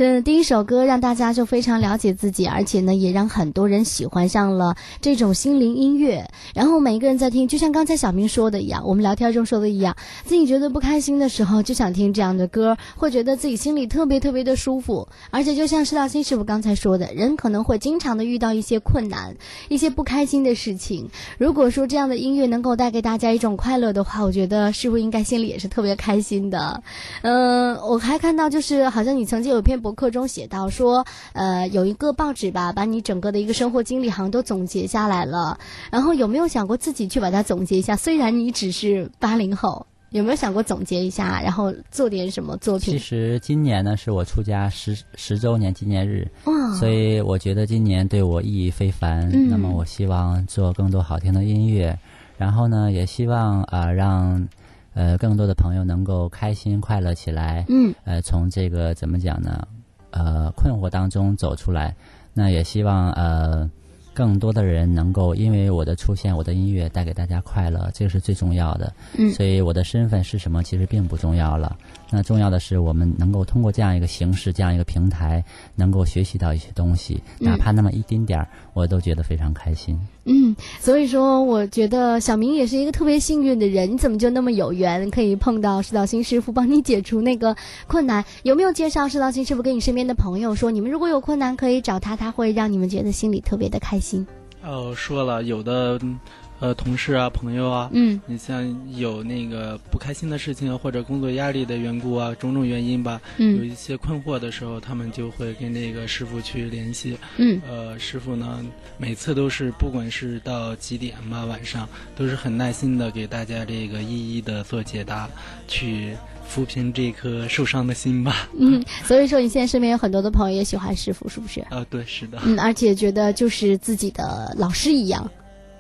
[SPEAKER 11] 嗯，第一首歌让大家就非常了解自己，而且呢，也让很多人喜欢上了这种心灵音乐。然后每一个人在听，就像刚才小明说的一样，我们聊天中说的一样，自己觉得不开心的时候，就想听这样的歌，会觉得自己心里特别特别的舒服。而且就像施道新师傅刚才说的，人可能会经常的遇到一些困难、一些不开心的事情。如果说这样的音乐能够带给大家一种快乐的话，我觉得师傅应该心里也是特别开心的。嗯、我还看到就是好像你曾经有一篇博客中写到说，呃，有一个报纸吧，把你整个的一个生活经历好像都总结下来了。然后有没有想过自己去把它总结一下？虽然你只是八零后。有没有想过总结一下，然后做点什么作品？
[SPEAKER 12] 其实今年呢是我出家十十周年纪念日，
[SPEAKER 11] 哇
[SPEAKER 12] 所以我觉得今年对我意义非凡。
[SPEAKER 11] 嗯
[SPEAKER 12] 那么我希望做更多好听的音乐，然后呢，也希望啊、让呃更多的朋友能够开心快乐起来。
[SPEAKER 11] 嗯，
[SPEAKER 12] 呃，从这个怎么讲呢？呃，困惑当中走出来。那也希望呃更多的人能够因为我的出现，我的音乐带给大家快乐，这个是最重要的。
[SPEAKER 11] 嗯
[SPEAKER 12] 所以我的身份是什么其实并不重要了。那重要的是，我们能够通过这样一个形式、这样一个平台，能够学习到一些东西，哪怕那么一丁点儿，我都觉得非常开心。
[SPEAKER 11] 嗯，所以说，我觉得小明也是一个特别幸运的人。你怎么就那么有缘，可以碰到施道新师傅帮你解除那个困难？有没有介绍施道新师傅给你身边的朋友说，你们如果有困难可以找他，他会让你们觉得心里特别的开心？
[SPEAKER 7] 哦，说了，有的。呃，同事啊，朋友啊，
[SPEAKER 11] 嗯，
[SPEAKER 7] 你像有那个不开心的事情或者工作压力的缘故啊，种种原因吧，
[SPEAKER 11] 嗯，
[SPEAKER 7] 有一些困惑的时候，他们就会跟那个师傅去联系，
[SPEAKER 11] 嗯，
[SPEAKER 7] 呃，师傅呢，每次都是不管是到几点吧，晚上都是很耐心的给大家这个一一的做解答，去抚平这颗受伤的心吧。
[SPEAKER 11] 嗯，所以说你现在身边有很多的朋友也喜欢师傅，是不是？
[SPEAKER 7] 啊，对，是的。
[SPEAKER 11] 嗯，而且觉得就是自己的老师一样。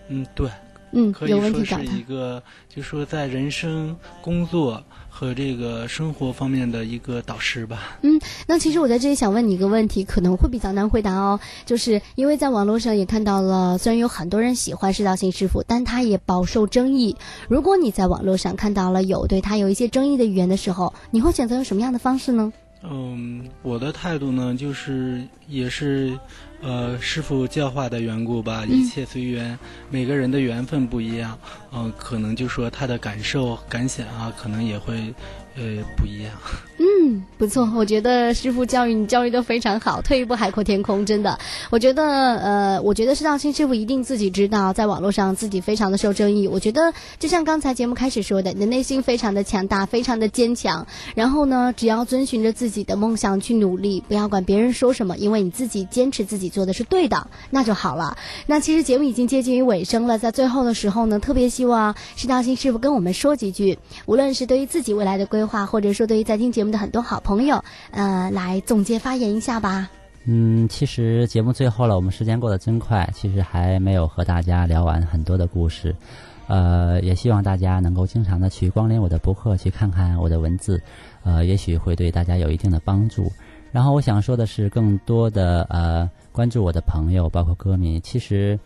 [SPEAKER 7] 嗯，对。
[SPEAKER 11] 嗯，
[SPEAKER 7] 可以说是一个，就说在人生、工作和这个生活方面的一个导师吧。
[SPEAKER 11] 嗯，那其实我在这里想问你一个问题，可能会比较难回答哦，就是因为在网络上也看到了，虽然有很多人喜欢释道新师傅，但他也饱受争议。如果你在网络上看到了有对他有一些争议的语言的时候，你会选择用什么样的方式呢？
[SPEAKER 7] 嗯，我的态度呢，就是也是。呃，师傅教化的缘故吧，一切随缘。每个人的缘分不一样，嗯，可能就说他的感受、感想啊，可能也会。呃，不一样。
[SPEAKER 11] 嗯，不错，我觉得师傅教育你教育的非常好，退一步海阔天空，真的。我觉得，呃，我觉得施道新师傅一定自己知道，在网络上自己非常的受争议。我觉得，就像刚才节目开始说的，你的内心非常的强大，非常的坚强。然后呢，只要遵循着自己的梦想去努力，不要管别人说什么，因为你自己坚持自己做的是对的，那就好了。那其实节目已经接近于尾声了，在最后的时候呢，特别希望施道新师傅跟我们说几句，无论是对于自己未来的规划。或者说，对于在听节目的很多好朋友，呃，来总结发言一下吧。
[SPEAKER 12] 嗯，其实节目最后了，我们时间过得真快，其实还没有和大家聊完很多的故事。呃，也希望大家能够经常的去光临我的博客，去看看我的文字，呃，也许会对大家有一定的帮助。然后我想说的是，更多的呃，关注我的朋友，包括歌迷，其实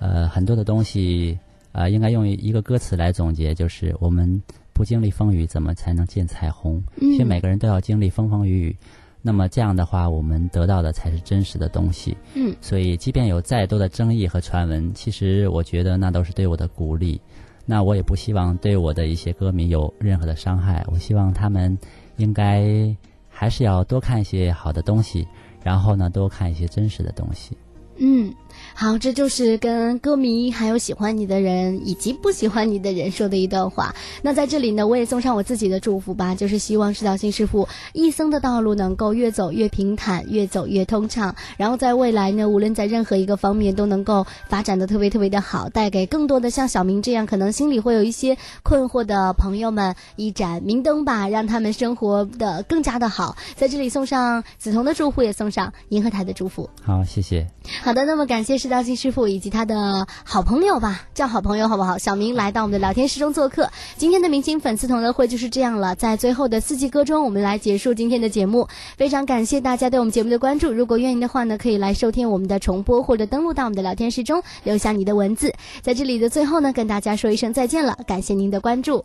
[SPEAKER 12] 呃，很多的东西呃，应该用一个歌词来总结，就是我们。不经历风雨，怎么才能见彩虹？其实每个人都要经历风风雨雨，那么这样的话，我们得到的才是真实的东西。
[SPEAKER 11] 嗯，
[SPEAKER 12] 所以即便有再多的争议和传闻，其实我觉得那都是对我的鼓励。那我也不希望对我的一些歌迷有任何的伤害。我希望他们应该还是要多看一些好的东西，然后呢，多看一些真实的东西。
[SPEAKER 11] 嗯。好，这就是跟歌迷还有喜欢你的人以及不喜欢你的人说的一段话。那在这里呢，我也送上我自己的祝福吧，就是希望石道新师傅一生的道路能够越走越平坦，越走越通畅。然后在未来呢，无论在任何一个方面都能够发展的特别特别的好，带给更多的像小明这样可能心里会有一些困惑的朋友们一盏明灯吧，让他们生活的更加的好。在这里送上梓潼的祝福，也送上银河台的祝福。
[SPEAKER 12] 好，谢谢。
[SPEAKER 11] 好的，那么感谢。是道新师傅以及他的好朋友吧，叫好朋友好不好？小明来到我们的聊天室中做客。今天的明星粉丝同乐会就是这样了，在最后的四季歌中，我们来结束今天的节目。非常感谢大家对我们节目的关注。如果愿意的话呢，可以来收听我们的重播，或者登录到我们的聊天室中留下你的文字。在这里的最后呢，跟大家说一声再见了，感谢您的关注。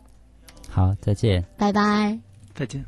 [SPEAKER 12] 好，再见，
[SPEAKER 11] 拜拜，
[SPEAKER 7] 再见。